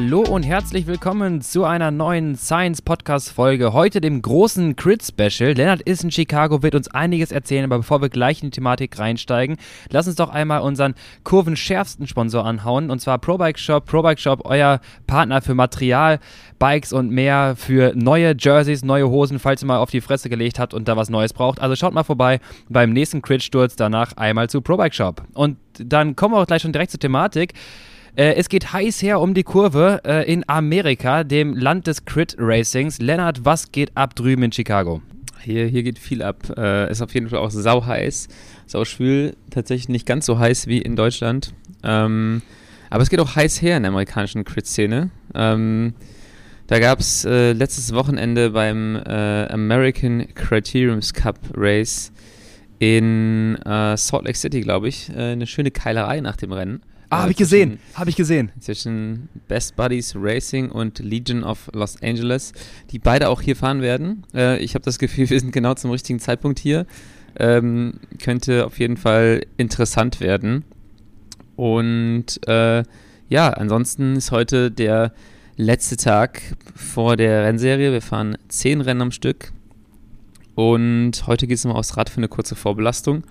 Hallo und herzlich willkommen zu einer neuen Science Podcast Folge. Heute dem großen Crit Special. Lennart ist in Chicago, wird uns einiges erzählen, aber bevor wir gleich in die Thematik reinsteigen, lass uns doch einmal unseren kurvenschärfsten Sponsor anhauen und zwar ProBike Shop. ProBike Shop, euer Partner für Material, Bikes und mehr für neue Jerseys, neue Hosen, falls ihr mal auf die Fresse gelegt habt und da was Neues braucht. Also schaut mal vorbei beim nächsten Crit-Sturz, danach einmal zu ProBike Shop. Und dann kommen wir auch gleich schon direkt zur Thematik. Äh, es geht heiß her um die Kurve äh, in Amerika, dem Land des Crit Racings. Lennart, was geht ab drüben in Chicago? Hier, hier geht viel ab. Äh, ist auf jeden Fall auch sau heiß, sau schwül. Tatsächlich nicht ganz so heiß wie in Deutschland. Ähm, aber es geht auch heiß her in der amerikanischen Crit-Szene. Ähm, da gab es äh, letztes Wochenende beim äh, American Criteriums Cup Race in äh, Salt Lake City, glaube ich, äh, eine schöne Keilerei nach dem Rennen. Ah, habe ich gesehen, habe ich gesehen. Zwischen Best Buddies Racing und Legion of Los Angeles, die beide auch hier fahren werden. Äh, ich habe das Gefühl, wir sind genau zum richtigen Zeitpunkt hier. Ähm, könnte auf jeden Fall interessant werden. Und äh, ja, ansonsten ist heute der letzte Tag vor der Rennserie. Wir fahren zehn Rennen am Stück. Und heute geht es mal aufs Rad für eine kurze Vorbelastung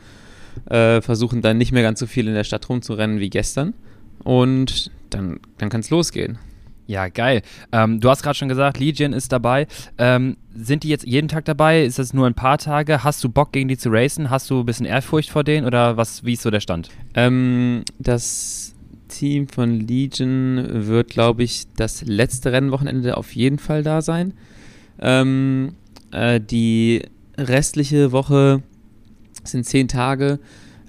äh, versuchen dann nicht mehr ganz so viel in der Stadt rumzurennen wie gestern. Und dann, dann kann es losgehen. Ja, geil. Ähm, du hast gerade schon gesagt, Legion ist dabei. Ähm, sind die jetzt jeden Tag dabei? Ist das nur ein paar Tage? Hast du Bock, gegen die zu racen? Hast du ein bisschen Ehrfurcht vor denen oder was, wie ist so der Stand? Ähm, das Team von Legion wird, glaube ich, das letzte Rennwochenende auf jeden Fall da sein. Ähm, äh, die restliche Woche sind zehn Tage.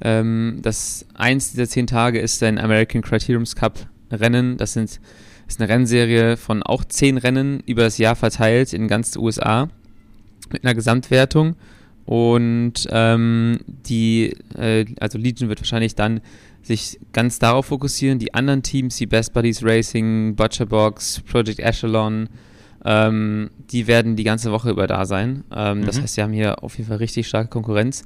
Ähm, das eins dieser zehn Tage ist ein American Criteriums Cup Rennen. Das sind, ist eine Rennserie von auch zehn Rennen über das Jahr verteilt in ganz USA mit einer Gesamtwertung. Und ähm, die, äh, also Legion wird wahrscheinlich dann sich ganz darauf fokussieren. Die anderen Teams, die Best Buddies Racing, Butcherbox, Project Echelon, ähm, die werden die ganze Woche über da sein. Ähm, mhm. Das heißt, wir haben hier auf jeden Fall richtig starke Konkurrenz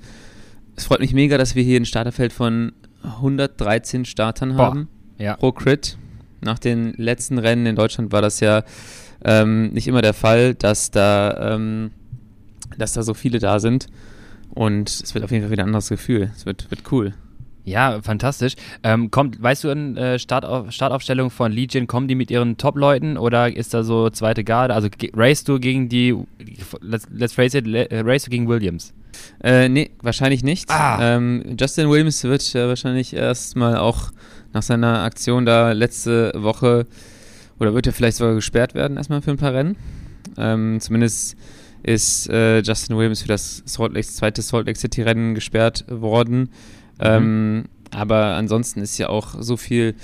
es freut mich mega, dass wir hier ein Starterfeld von 113 Startern haben ja. pro Crit. Nach den letzten Rennen in Deutschland war das ja ähm, nicht immer der Fall, dass da, ähm, dass da so viele da sind. Und es wird auf jeden Fall wieder ein anderes Gefühl. Es wird, wird cool. Ja, fantastisch. Ähm, kommt, weißt du in äh, Startauf Startaufstellung von Legion, kommen die mit ihren Top-Leuten oder ist da so zweite Garde? Also race du gegen die, let's, let's face it, race du gegen Williams? Äh, nee, wahrscheinlich nicht. Ah. Ähm, Justin Williams wird äh, wahrscheinlich erstmal auch nach seiner Aktion da letzte Woche oder wird er vielleicht sogar gesperrt werden, erstmal für ein paar Rennen. Ähm, zumindest ist äh, Justin Williams für das Salt Lake, zweite Salt Lake City Rennen gesperrt worden. Mhm. Ähm, aber ansonsten ist ja auch so viel,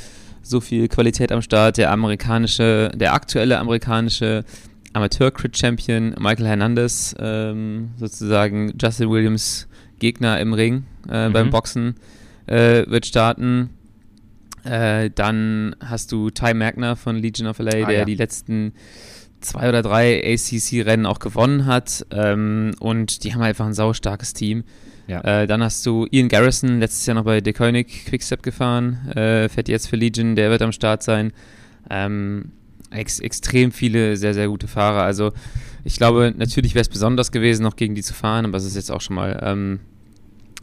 so viel Qualität am Start. Der amerikanische, der aktuelle amerikanische Amateur-Crit-Champion Michael Hernandez, ähm, sozusagen Justin Williams Gegner im Ring äh, mhm. beim Boxen, äh, wird starten. Äh, dann hast du Ty Magner von Legion of LA, ah, der ja. die letzten zwei oder drei ACC-Rennen auch gewonnen hat. Ähm, und die haben einfach ein saustarkes Team. Ja. Äh, dann hast du Ian Garrison, letztes Jahr noch bei De Koenig Quickstep gefahren, äh, fährt jetzt für Legion, der wird am Start sein. Ähm, ex extrem viele sehr, sehr gute Fahrer. Also ich glaube, natürlich wäre es besonders gewesen, noch gegen die zu fahren, aber es ist jetzt auch schon mal ähm,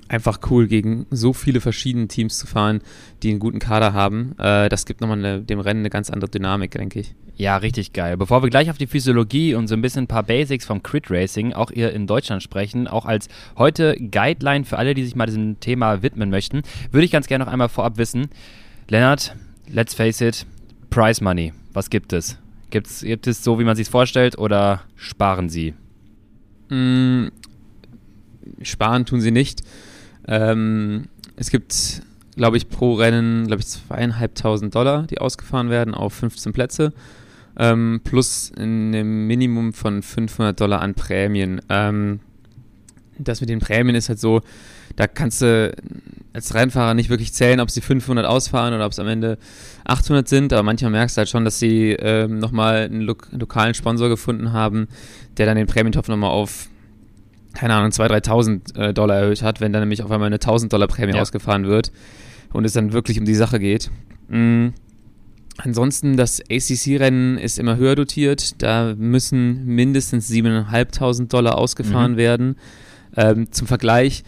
einfach cool, gegen so viele verschiedene Teams zu fahren, die einen guten Kader haben. Äh, das gibt nochmal eine, dem Rennen eine ganz andere Dynamik, denke ich. Ja, richtig geil. Bevor wir gleich auf die Physiologie und so ein bisschen ein paar Basics vom Crit Racing auch hier in Deutschland sprechen, auch als heute Guideline für alle, die sich mal diesem Thema widmen möchten, würde ich ganz gerne noch einmal vorab wissen, Lennart, let's face it, Prize Money. Was gibt es? Gibt's, gibt es so, wie man sich vorstellt, oder sparen sie? Mm, sparen tun sie nicht. Ähm, es gibt, glaube ich, pro Rennen, glaube ich, zweieinhalbtausend Dollar, die ausgefahren werden auf 15 Plätze. Ähm, plus ein Minimum von 500 Dollar an Prämien. Ähm, das mit den Prämien ist halt so, da kannst du als Rennfahrer nicht wirklich zählen, ob sie 500 ausfahren oder ob es am Ende 800 sind, aber manchmal merkst du halt schon, dass sie ähm, nochmal einen lo lokalen Sponsor gefunden haben, der dann den Prämientopf nochmal auf, keine Ahnung, 2.000, 3.000 äh, Dollar erhöht hat, wenn dann nämlich auf einmal eine 1.000 Dollar Prämie ja. ausgefahren wird und es dann wirklich um die Sache geht. Mhm. Ansonsten, das ACC-Rennen ist immer höher dotiert. Da müssen mindestens 7.500 Dollar ausgefahren mhm. werden. Ähm, zum Vergleich,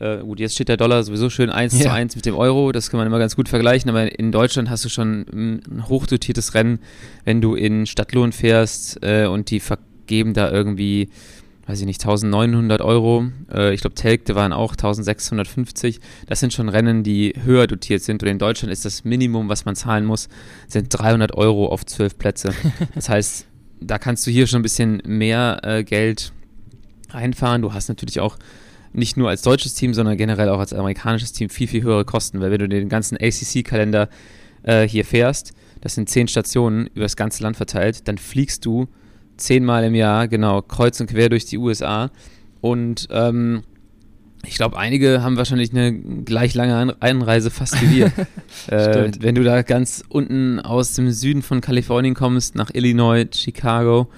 äh, gut, jetzt steht der Dollar sowieso schön 1 ja. zu 1 mit dem Euro. Das kann man immer ganz gut vergleichen. Aber in Deutschland hast du schon ein hochdotiertes Rennen, wenn du in Stadtlohn fährst äh, und die vergeben da irgendwie weiß ich nicht, 1900 Euro. Äh, ich glaube, Telgte waren auch 1650. Das sind schon Rennen, die höher dotiert sind. Und in Deutschland ist das Minimum, was man zahlen muss, sind 300 Euro auf zwölf Plätze. Das heißt, da kannst du hier schon ein bisschen mehr äh, Geld einfahren. Du hast natürlich auch nicht nur als deutsches Team, sondern generell auch als amerikanisches Team viel, viel höhere Kosten. Weil wenn du den ganzen ACC-Kalender äh, hier fährst, das sind zehn Stationen über das ganze Land verteilt, dann fliegst du zehnmal im Jahr, genau, kreuz und quer durch die USA. Und ähm, ich glaube, einige haben wahrscheinlich eine gleich lange Einreise fast wie wir. äh, wenn du da ganz unten aus dem Süden von Kalifornien kommst, nach Illinois, Chicago,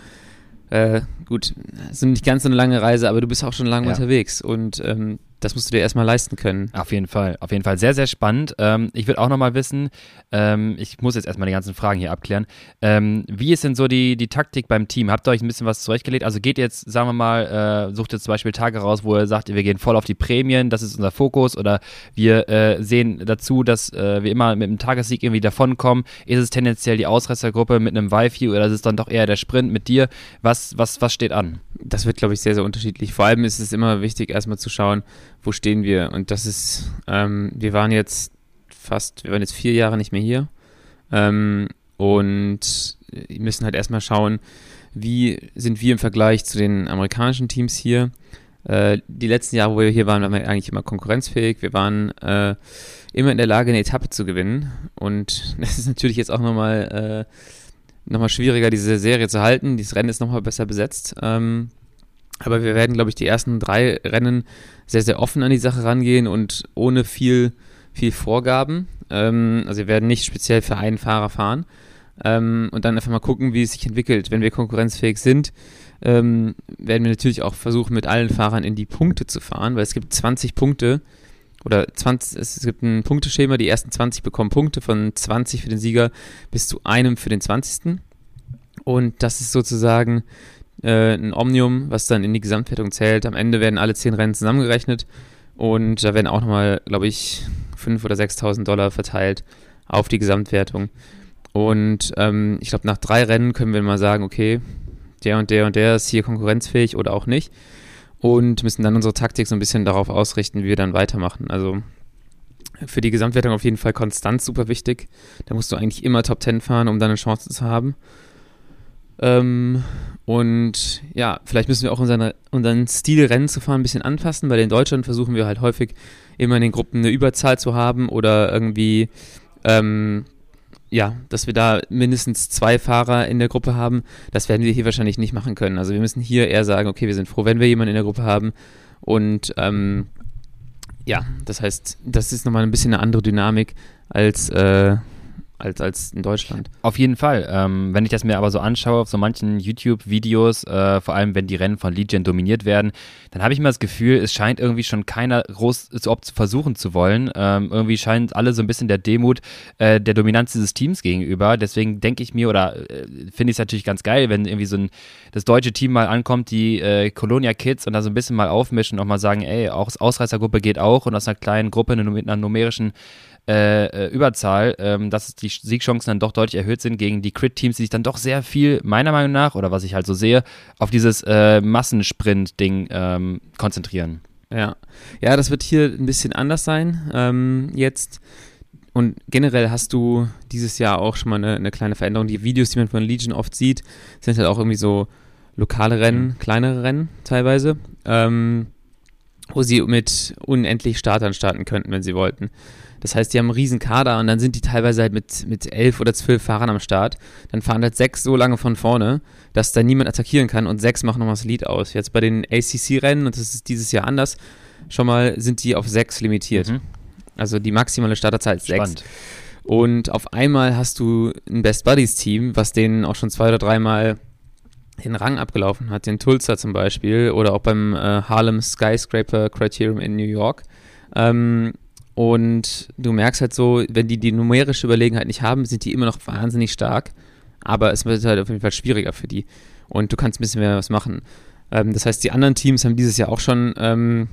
äh, gut, sind nicht ganz so eine lange Reise, aber du bist auch schon lange ja. unterwegs und ähm, das musst du dir erstmal leisten können. Auf jeden Fall, auf jeden Fall sehr, sehr spannend. Ähm, ich würde auch nochmal wissen, ähm, ich muss jetzt erstmal die ganzen Fragen hier abklären. Ähm, wie ist denn so die, die Taktik beim Team? Habt ihr euch ein bisschen was zurechtgelegt? Also geht jetzt, sagen wir mal, äh, sucht ihr zum Beispiel Tage raus, wo ihr sagt, wir gehen voll auf die Prämien, das ist unser Fokus oder wir äh, sehen dazu, dass äh, wir immer mit einem Tagessieg irgendwie davonkommen. Ist es tendenziell die Ausreißergruppe mit einem Wi-Fi oder ist es dann doch eher der Sprint mit dir? Was, was, was steht an? Das wird, glaube ich, sehr, sehr unterschiedlich. Vor allem ist es immer wichtig, erstmal zu schauen, wo stehen wir? Und das ist, ähm, wir waren jetzt fast, wir waren jetzt vier Jahre nicht mehr hier ähm, und müssen halt erstmal schauen, wie sind wir im Vergleich zu den amerikanischen Teams hier. Äh, die letzten Jahre, wo wir hier waren, waren wir eigentlich immer konkurrenzfähig. Wir waren äh, immer in der Lage, eine Etappe zu gewinnen. Und das ist natürlich jetzt auch nochmal äh, noch schwieriger, diese Serie zu halten. Dieses Rennen ist nochmal besser besetzt. Ähm, aber wir werden, glaube ich, die ersten drei Rennen sehr, sehr offen an die Sache rangehen und ohne viel, viel Vorgaben. Ähm, also wir werden nicht speziell für einen Fahrer fahren. Ähm, und dann einfach mal gucken, wie es sich entwickelt. Wenn wir konkurrenzfähig sind, ähm, werden wir natürlich auch versuchen, mit allen Fahrern in die Punkte zu fahren, weil es gibt 20 Punkte oder 20, es gibt ein Punkteschema, die ersten 20 bekommen Punkte von 20 für den Sieger bis zu einem für den 20. Und das ist sozusagen äh, ein Omnium, was dann in die Gesamtwertung zählt. Am Ende werden alle zehn Rennen zusammengerechnet und da werden auch nochmal, glaube ich, 5.000 oder 6.000 Dollar verteilt auf die Gesamtwertung. Und ähm, ich glaube, nach drei Rennen können wir mal sagen, okay, der und der und der ist hier konkurrenzfähig oder auch nicht. Und müssen dann unsere Taktik so ein bisschen darauf ausrichten, wie wir dann weitermachen. Also für die Gesamtwertung auf jeden Fall Konstanz super wichtig. Da musst du eigentlich immer Top 10 fahren, um dann eine Chance zu haben. Ähm, und ja, vielleicht müssen wir auch unseren, unseren Stil, Rennen zu fahren, ein bisschen anpassen, weil in Deutschland versuchen wir halt häufig immer in den Gruppen eine Überzahl zu haben oder irgendwie, ähm, ja, dass wir da mindestens zwei Fahrer in der Gruppe haben. Das werden wir hier wahrscheinlich nicht machen können. Also wir müssen hier eher sagen, okay, wir sind froh, wenn wir jemanden in der Gruppe haben. Und ähm, ja, das heißt, das ist nochmal ein bisschen eine andere Dynamik als äh, als, als in Deutschland. Auf jeden Fall. Ähm, wenn ich das mir aber so anschaue auf so manchen YouTube-Videos, äh, vor allem wenn die Rennen von Legion dominiert werden, dann habe ich immer das Gefühl, es scheint irgendwie schon keiner groß zu versuchen zu wollen. Ähm, irgendwie scheint alle so ein bisschen der Demut äh, der Dominanz dieses Teams gegenüber. Deswegen denke ich mir oder äh, finde ich es natürlich ganz geil, wenn irgendwie so ein das deutsche Team mal ankommt, die äh, Colonia Kids und da so ein bisschen mal aufmischen und mal sagen, ey, auch Ausreißergruppe geht auch und aus einer kleinen Gruppe mit einer numerischen äh, äh, Überzahl, ähm, dass die Siegchancen dann doch deutlich erhöht sind gegen die Crit-Teams, die sich dann doch sehr viel, meiner Meinung nach, oder was ich halt so sehe, auf dieses äh, Massensprint-Ding ähm, konzentrieren. Ja. ja, das wird hier ein bisschen anders sein. Ähm, jetzt und generell hast du dieses Jahr auch schon mal eine, eine, kleine Veränderung. Die Videos, die man von Legion oft sieht, sind halt auch irgendwie so lokale Rennen, mhm. kleinere Rennen teilweise, ähm, wo sie mit unendlich Startern starten könnten, wenn sie wollten. Das heißt, die haben einen riesen Kader und dann sind die teilweise halt mit, mit elf oder zwölf Fahrern am Start. Dann fahren halt sechs so lange von vorne, dass da niemand attackieren kann und sechs machen nochmal das Lead aus. Jetzt bei den ACC-Rennen, und das ist dieses Jahr anders, schon mal sind die auf sechs limitiert. Mhm. Also die maximale Starterzahl ist Spannend. sechs. Und auf einmal hast du ein Best Buddies Team, was denen auch schon zwei oder dreimal den Rang abgelaufen hat, den Tulsa zum Beispiel oder auch beim äh, Harlem Skyscraper Criterium in New York. Ähm, und du merkst halt so, wenn die die numerische Überlegenheit nicht haben, sind die immer noch wahnsinnig stark. Aber es wird halt auf jeden Fall schwieriger für die. Und du kannst ein bisschen mehr was machen. Ähm, das heißt, die anderen Teams haben dieses Jahr auch schon ähm,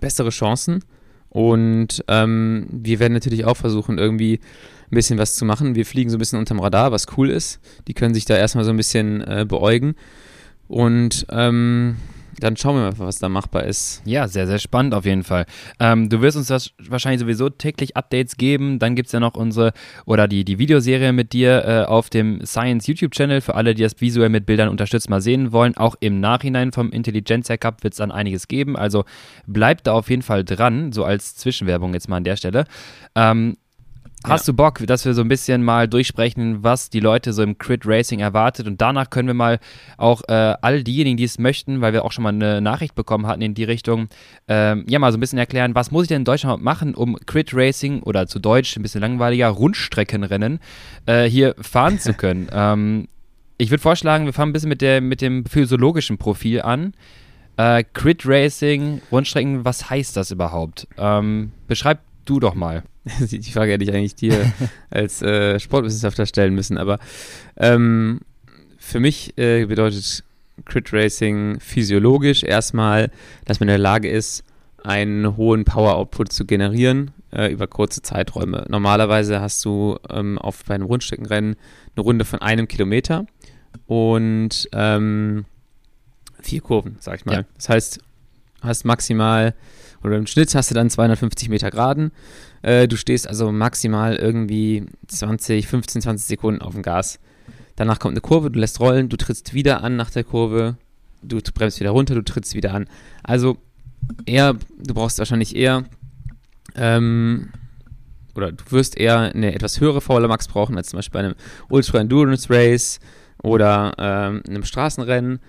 bessere Chancen. Und ähm, wir werden natürlich auch versuchen, irgendwie ein bisschen was zu machen. Wir fliegen so ein bisschen unterm Radar, was cool ist. Die können sich da erstmal so ein bisschen äh, beäugen. Und ähm, dann schauen wir mal, was da machbar ist. Ja, sehr, sehr spannend auf jeden Fall. Ähm, du wirst uns das wahrscheinlich sowieso täglich Updates geben. Dann gibt es ja noch unsere oder die, die Videoserie mit dir äh, auf dem Science YouTube-Channel für alle, die das visuell mit Bildern unterstützt mal sehen wollen. Auch im Nachhinein vom Intelligenzia Cup wird es dann einiges geben. Also bleibt da auf jeden Fall dran, so als Zwischenwerbung jetzt mal an der Stelle. Ähm, Hast ja. du Bock, dass wir so ein bisschen mal durchsprechen, was die Leute so im Crit Racing erwartet? Und danach können wir mal auch äh, all diejenigen, die es möchten, weil wir auch schon mal eine Nachricht bekommen hatten in die Richtung, ähm, ja, mal so ein bisschen erklären, was muss ich denn in Deutschland machen, um Crit Racing oder zu Deutsch ein bisschen langweiliger Rundstreckenrennen äh, hier fahren zu können? ähm, ich würde vorschlagen, wir fangen ein bisschen mit, der, mit dem physiologischen Profil an. Äh, Crit Racing, Rundstrecken, was heißt das überhaupt? Ähm, beschreib du doch mal. Die Frage hätte ich eigentlich dir als äh, Sportwissenschaftler stellen müssen, aber ähm, für mich äh, bedeutet Crit Racing physiologisch erstmal, dass man in der Lage ist, einen hohen Power-Output zu generieren äh, über kurze Zeiträume. Normalerweise hast du ähm, auf bei einem Rundstreckenrennen eine Runde von einem Kilometer und ähm, vier Kurven, sag ich mal. Ja. Das heißt, hast maximal oder im Schnitt hast du dann 250 Meter Geraden äh, du stehst also maximal irgendwie 20, 15, 20 Sekunden auf dem Gas. Danach kommt eine Kurve, du lässt rollen, du trittst wieder an nach der Kurve, du bremst wieder runter, du trittst wieder an. Also eher, du brauchst wahrscheinlich eher, ähm, oder du wirst eher eine etwas höhere VLA Max brauchen, als zum Beispiel bei einem Ultra Endurance Race oder ähm, einem Straßenrennen.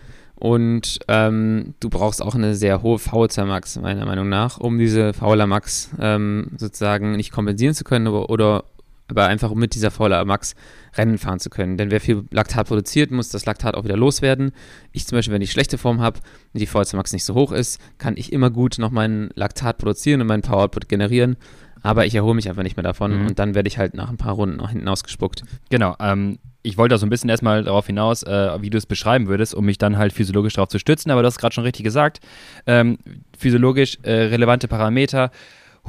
Und ähm, du brauchst auch eine sehr hohe VHC Max, meiner Meinung nach, um diese VLA Max ähm, sozusagen nicht kompensieren zu können oder, oder aber einfach um mit dieser VLA Max Rennen fahren zu können. Denn wer viel Laktat produziert, muss das Laktat auch wieder loswerden. Ich zum Beispiel, wenn ich schlechte Form habe und die VHC Max nicht so hoch ist, kann ich immer gut noch meinen Laktat produzieren und meinen Power Output generieren aber ich erhole mich einfach nicht mehr davon mhm. und dann werde ich halt nach ein paar Runden nach hinten ausgespuckt. Genau, ähm, ich wollte da so ein bisschen erstmal darauf hinaus, äh, wie du es beschreiben würdest, um mich dann halt physiologisch darauf zu stützen, aber du hast gerade schon richtig gesagt, ähm, physiologisch äh, relevante Parameter,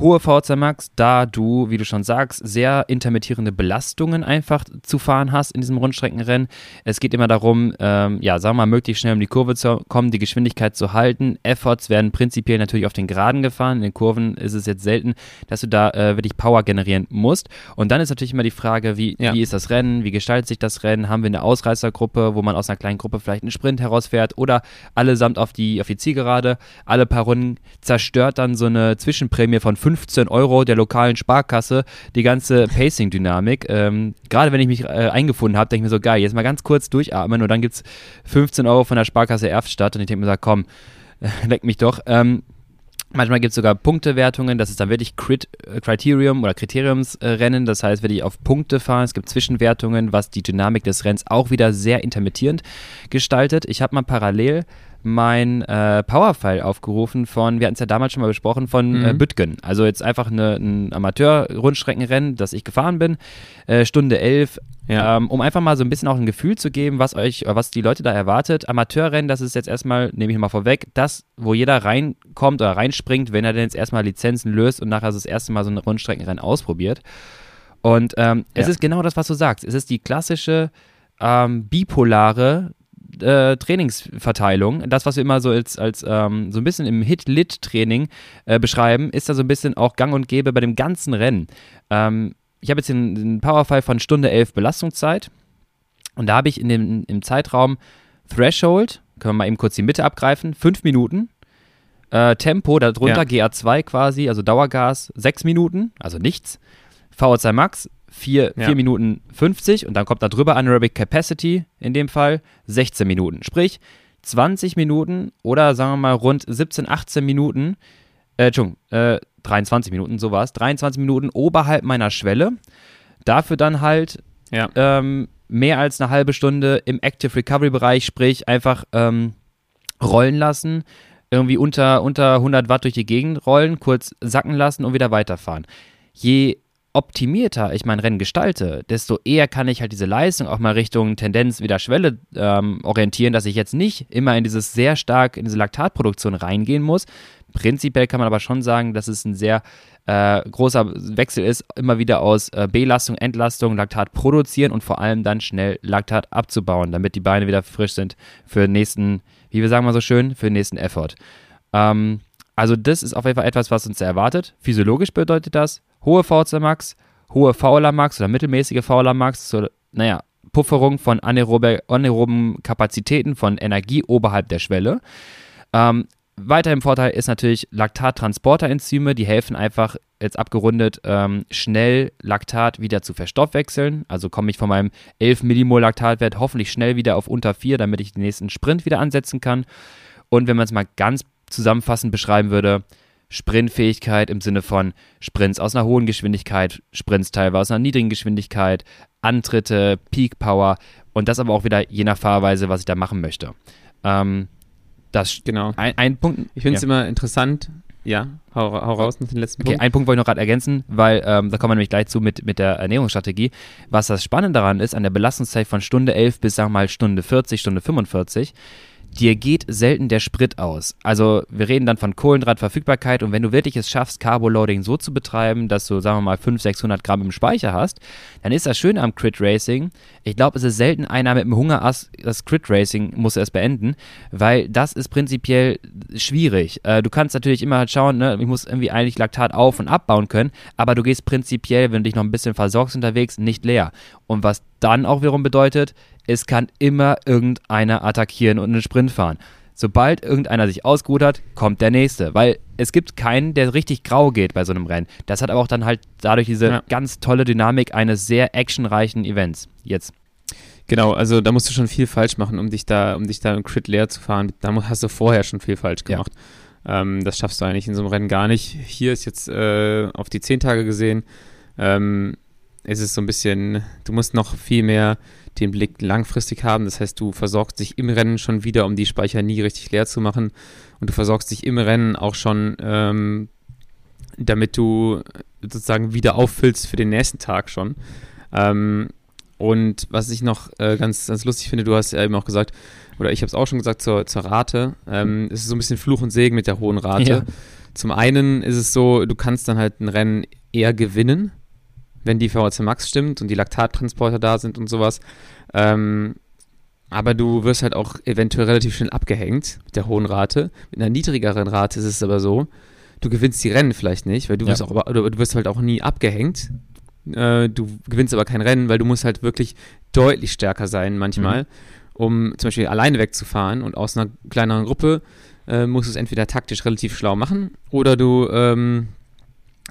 hohe VHC Max, da du, wie du schon sagst, sehr intermittierende Belastungen einfach zu fahren hast in diesem Rundstreckenrennen. Es geht immer darum, ähm, ja, sagen wir mal, möglichst schnell um die Kurve zu kommen, die Geschwindigkeit zu halten. Efforts werden prinzipiell natürlich auf den Geraden gefahren. In den Kurven ist es jetzt selten, dass du da äh, wirklich Power generieren musst. Und dann ist natürlich immer die Frage, wie, ja. wie ist das Rennen? Wie gestaltet sich das Rennen? Haben wir eine Ausreißergruppe, wo man aus einer kleinen Gruppe vielleicht einen Sprint herausfährt oder allesamt auf die, auf die Zielgerade? Alle paar Runden zerstört dann so eine Zwischenprämie von 15 Euro der lokalen Sparkasse die ganze Pacing-Dynamik. Ähm, Gerade wenn ich mich äh, eingefunden habe, denke ich mir so, geil, jetzt mal ganz kurz durchatmen und dann gibt es 15 Euro von der Sparkasse Erftstadt und ich denke mir so, komm, leck mich doch. Ähm, Manchmal gibt es sogar Punktewertungen, das ist dann wirklich Crit äh, Criterium oder Kriteriumsrennen, das heißt, wenn die auf Punkte fahren, es gibt Zwischenwertungen, was die Dynamik des Rennens auch wieder sehr intermittierend gestaltet. Ich habe mal parallel mein äh, Powerfile aufgerufen von, wir hatten es ja damals schon mal besprochen, von äh, mhm. äh, Bütgen. Also jetzt einfach eine, ein Amateur-Rundstreckenrennen, das ich gefahren bin, äh, Stunde 11, ja. ähm, um einfach mal so ein bisschen auch ein Gefühl zu geben, was euch, was die Leute da erwartet. Amateurrennen, das ist jetzt erstmal, nehme ich mal vorweg, das, wo jeder reinkommt oder reinspringt, wenn er denn jetzt erstmal Lizenzen löst und nachher das erste Mal so ein Rundstreckenrennen ausprobiert. Und ähm, ja. es ist genau das, was du sagst. Es ist die klassische ähm, bipolare äh, Trainingsverteilung. Das, was wir immer so als, als ähm, so ein bisschen im Hit-Lit-Training äh, beschreiben, ist da so ein bisschen auch gang und gäbe bei dem ganzen Rennen. Ähm, ich habe jetzt den, den Powerfile von Stunde 11 Belastungszeit und da habe ich in dem, im Zeitraum Threshold, können wir mal eben kurz die Mitte abgreifen, 5 Minuten. Äh, Tempo, darunter ja. GA2 quasi, also Dauergas, 6 Minuten, also nichts. VO2 Max 4, ja. Minuten 50 und dann kommt da drüber Anaerobic Capacity in dem Fall 16 Minuten. Sprich, 20 Minuten oder sagen wir mal rund 17, 18 Minuten, äh, Entschuldigung, äh, 23 Minuten, so war es, 23 Minuten oberhalb meiner Schwelle. Dafür dann halt ja. ähm, mehr als eine halbe Stunde im Active Recovery Bereich, sprich einfach ähm, rollen lassen, irgendwie unter, unter 100 Watt durch die Gegend rollen, kurz sacken lassen und wieder weiterfahren. Je optimierter ich mein Rennen gestalte, desto eher kann ich halt diese Leistung auch mal Richtung Tendenz wieder Schwelle ähm, orientieren, dass ich jetzt nicht immer in dieses sehr stark in diese Laktatproduktion reingehen muss. Prinzipiell kann man aber schon sagen, dass es ein sehr äh, großer Wechsel ist, immer wieder aus äh, Belastung, Entlastung, Laktat produzieren und vor allem dann schnell Laktat abzubauen, damit die Beine wieder frisch sind für den nächsten, wie wir sagen mal so schön, für den nächsten Effort. Ähm, also das ist auf jeden Fall etwas, was uns erwartet. Physiologisch bedeutet das hohe VC Max, hohe Fauler Max oder mittelmäßige Fauler Max, so, naja, Pufferung von anaerobe, anaeroben Kapazitäten von Energie oberhalb der Schwelle. Ähm, weiter im Vorteil ist natürlich Laktattransporterenzyme, die helfen einfach, jetzt abgerundet, ähm, schnell Laktat wieder zu verstoffwechseln. Also komme ich von meinem 11 Millimol Laktatwert hoffentlich schnell wieder auf unter 4, damit ich den nächsten Sprint wieder ansetzen kann. Und wenn man es mal ganz zusammenfassend beschreiben würde, Sprintfähigkeit im Sinne von Sprints aus einer hohen Geschwindigkeit, Sprints teilweise aus einer niedrigen Geschwindigkeit, Antritte, Peak Power und das aber auch wieder je nach Fahrweise, was ich da machen möchte. Ähm, das genau. Ein, ein Punkt. Ich finde es ja. immer interessant. Ja, hau, hau raus mit dem letzten okay, Punkt. einen Punkt wollte ich noch gerade ergänzen, weil ähm, da kommen wir nämlich gleich zu mit, mit der Ernährungsstrategie. Was das Spannende daran ist, an der Belastungszeit von Stunde 11 bis, sagen wir mal, Stunde 40, Stunde 45, dir geht selten der Sprit aus. Also wir reden dann von Kohlenhydratverfügbarkeit und wenn du wirklich es schaffst, Carboloading so zu betreiben, dass du, sagen wir mal, 500, 600 Gramm im Speicher hast, dann ist das schön am Crit Racing. Ich glaube, es ist selten einer mit dem Hungerass, das Crit Racing muss es beenden, weil das ist prinzipiell schwierig. Äh, du kannst natürlich immer halt schauen, ne, ich muss irgendwie eigentlich Laktat auf- und abbauen können, aber du gehst prinzipiell, wenn du dich noch ein bisschen versorgst unterwegs, nicht leer. Und was dann auch wiederum bedeutet, es kann immer irgendeiner attackieren und einen Sprint fahren. Sobald irgendeiner sich ausgeruht hat, kommt der nächste. Weil es gibt keinen, der richtig grau geht bei so einem Rennen. Das hat aber auch dann halt dadurch diese ja. ganz tolle Dynamik eines sehr actionreichen Events. Jetzt. Genau, also da musst du schon viel falsch machen, um dich da, um dich da im Crit leer zu fahren. Da hast du vorher schon viel falsch gemacht. Ja. Ähm, das schaffst du eigentlich in so einem Rennen gar nicht. Hier ist jetzt äh, auf die zehn Tage gesehen, ähm, ist es so ein bisschen, du musst noch viel mehr den Blick langfristig haben. Das heißt, du versorgst dich im Rennen schon wieder, um die Speicher nie richtig leer zu machen. Und du versorgst dich im Rennen auch schon, ähm, damit du sozusagen wieder auffüllst für den nächsten Tag schon. Ähm, und was ich noch äh, ganz, ganz lustig finde, du hast ja eben auch gesagt, oder ich habe es auch schon gesagt zur, zur Rate, ähm, es ist so ein bisschen Fluch und Segen mit der hohen Rate. Ja. Zum einen ist es so, du kannst dann halt ein Rennen eher gewinnen, wenn die VHC Max stimmt und die Laktattransporter da sind und sowas. Ähm, aber du wirst halt auch eventuell relativ schnell abgehängt mit der hohen Rate. Mit einer niedrigeren Rate ist es aber so, du gewinnst die Rennen vielleicht nicht, weil du, ja. wirst, auch, du wirst halt auch nie abgehängt. Äh, du gewinnst aber kein Rennen, weil du musst halt wirklich deutlich stärker sein manchmal, mhm. um zum Beispiel alleine wegzufahren und aus einer kleineren Gruppe äh, musst du es entweder taktisch relativ schlau machen oder du ähm,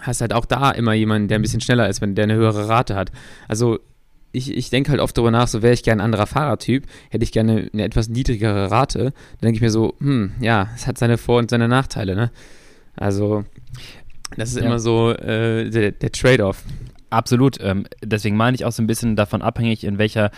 hast halt auch da immer jemanden, der ein bisschen schneller ist, wenn der eine höhere Rate hat. Also ich, ich denke halt oft darüber nach, so wäre ich gerne ein anderer Fahrertyp, hätte ich gerne eine etwas niedrigere Rate. Dann denke ich mir so, hm, ja, es hat seine Vor- und seine Nachteile, ne? Also, das ist ja. immer so äh, der, der Trade-off. Absolut. Ähm, deswegen meine ich auch so ein bisschen davon abhängig, in welcher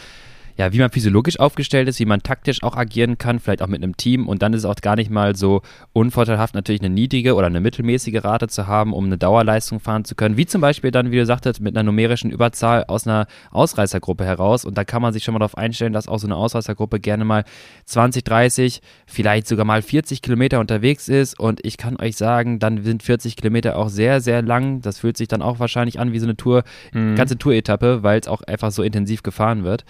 ja, wie man physiologisch aufgestellt ist, wie man taktisch auch agieren kann, vielleicht auch mit einem Team. Und dann ist es auch gar nicht mal so unvorteilhaft, natürlich eine niedrige oder eine mittelmäßige Rate zu haben, um eine Dauerleistung fahren zu können. Wie zum Beispiel dann, wie du sagtest, mit einer numerischen Überzahl aus einer Ausreißergruppe heraus. Und da kann man sich schon mal darauf einstellen, dass auch so eine Ausreißergruppe gerne mal 20, 30, vielleicht sogar mal 40 Kilometer unterwegs ist. Und ich kann euch sagen, dann sind 40 Kilometer auch sehr, sehr lang. Das fühlt sich dann auch wahrscheinlich an wie so eine Tour, mhm. ganze Tour-Etappe, weil es auch einfach so intensiv gefahren wird.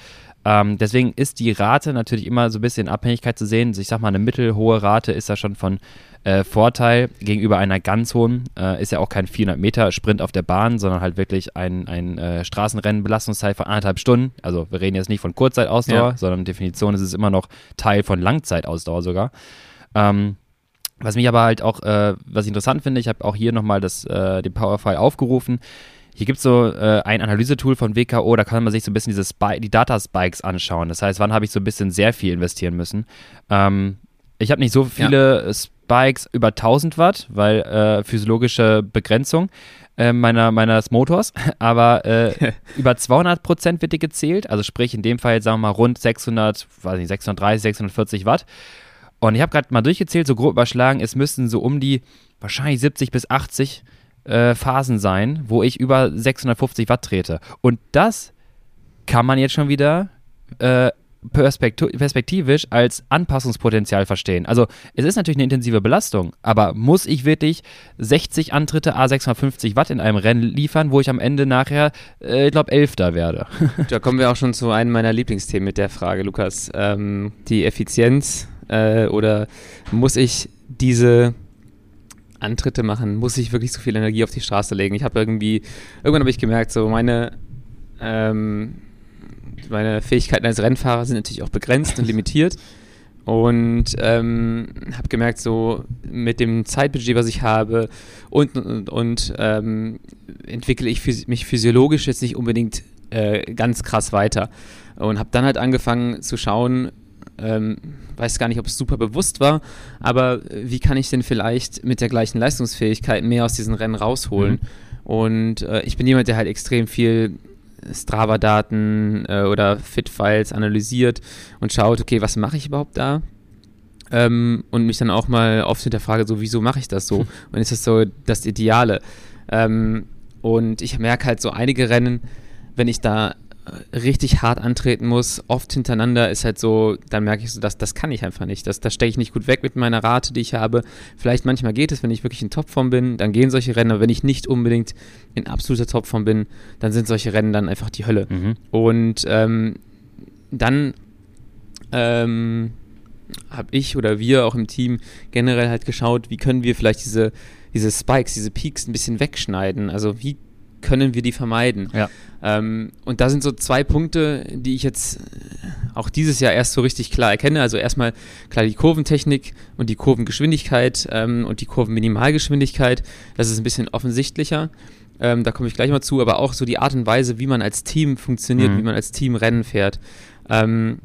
Ähm, deswegen ist die Rate natürlich immer so ein bisschen in Abhängigkeit zu sehen. Ich sag mal, eine mittelhohe Rate ist da schon von äh, Vorteil gegenüber einer ganz hohen. Äh, ist ja auch kein 400 Meter Sprint auf der Bahn, sondern halt wirklich ein, ein äh, Straßenrennen, Belastungszeit von anderthalb Stunden. Also wir reden jetzt nicht von Kurzzeitausdauer, ja. sondern Definition ist es immer noch Teil von Langzeitausdauer sogar. Ähm, was mich aber halt auch, äh, was ich interessant finde, ich habe auch hier nochmal äh, den Powerfile aufgerufen. Hier gibt es so äh, ein Analysetool von WKO, da kann man sich so ein bisschen diese Spy die Data-Spikes anschauen. Das heißt, wann habe ich so ein bisschen sehr viel investieren müssen. Ähm, ich habe nicht so viele ja. Spikes über 1000 Watt, weil äh, physiologische Begrenzung äh, meiner, meines Motors, aber äh, über 200 Prozent wird die gezählt, also sprich in dem Fall, sagen wir mal, rund 600, weiß nicht, 630, 640 Watt. Und ich habe gerade mal durchgezählt, so grob überschlagen, es müssten so um die wahrscheinlich 70 bis 80 äh, Phasen sein, wo ich über 650 Watt trete. Und das kann man jetzt schon wieder äh, perspektivisch als Anpassungspotenzial verstehen. Also es ist natürlich eine intensive Belastung, aber muss ich wirklich 60 Antritte A650 Watt in einem Rennen liefern, wo ich am Ende nachher, äh, ich glaube, Elfter werde? da kommen wir auch schon zu einem meiner Lieblingsthemen mit der Frage, Lukas. Ähm, die Effizienz äh, oder muss ich diese Antritte machen, muss ich wirklich so viel Energie auf die Straße legen? Ich habe irgendwie, irgendwann habe ich gemerkt, so meine ähm, meine Fähigkeiten als Rennfahrer sind natürlich auch begrenzt und limitiert. Und ähm, habe gemerkt, so mit dem Zeitbudget, was ich habe, und, und, und ähm, entwickle ich phys mich physiologisch jetzt nicht unbedingt äh, ganz krass weiter. Und habe dann halt angefangen zu schauen, ähm, weiß gar nicht, ob es super bewusst war, aber wie kann ich denn vielleicht mit der gleichen Leistungsfähigkeit mehr aus diesen Rennen rausholen? Mhm. Und äh, ich bin jemand, der halt extrem viel Strava-Daten äh, oder Fit-Files analysiert und schaut, okay, was mache ich überhaupt da? Ähm, und mich dann auch mal oft hinterfrage, so, wieso mache ich das so? Und ist das so das Ideale? Ähm, und ich merke halt so einige Rennen, wenn ich da richtig hart antreten muss, oft hintereinander, ist halt so, dann merke ich so, dass das kann ich einfach nicht. Das, das stecke ich nicht gut weg mit meiner Rate, die ich habe. Vielleicht manchmal geht es, wenn ich wirklich in Topform bin, dann gehen solche Rennen, aber wenn ich nicht unbedingt in absoluter Topform bin, dann sind solche Rennen dann einfach die Hölle. Mhm. Und ähm, dann ähm, habe ich oder wir auch im Team generell halt geschaut, wie können wir vielleicht diese, diese Spikes, diese Peaks ein bisschen wegschneiden. Also wie können wir die vermeiden? Ja. Ähm, und da sind so zwei Punkte, die ich jetzt auch dieses Jahr erst so richtig klar erkenne. Also erstmal klar die Kurventechnik und die Kurvengeschwindigkeit ähm, und die Kurvenminimalgeschwindigkeit. Das ist ein bisschen offensichtlicher. Ähm, da komme ich gleich mal zu, aber auch so die Art und Weise, wie man als Team funktioniert, mhm. wie man als Team Rennen fährt. Ähm,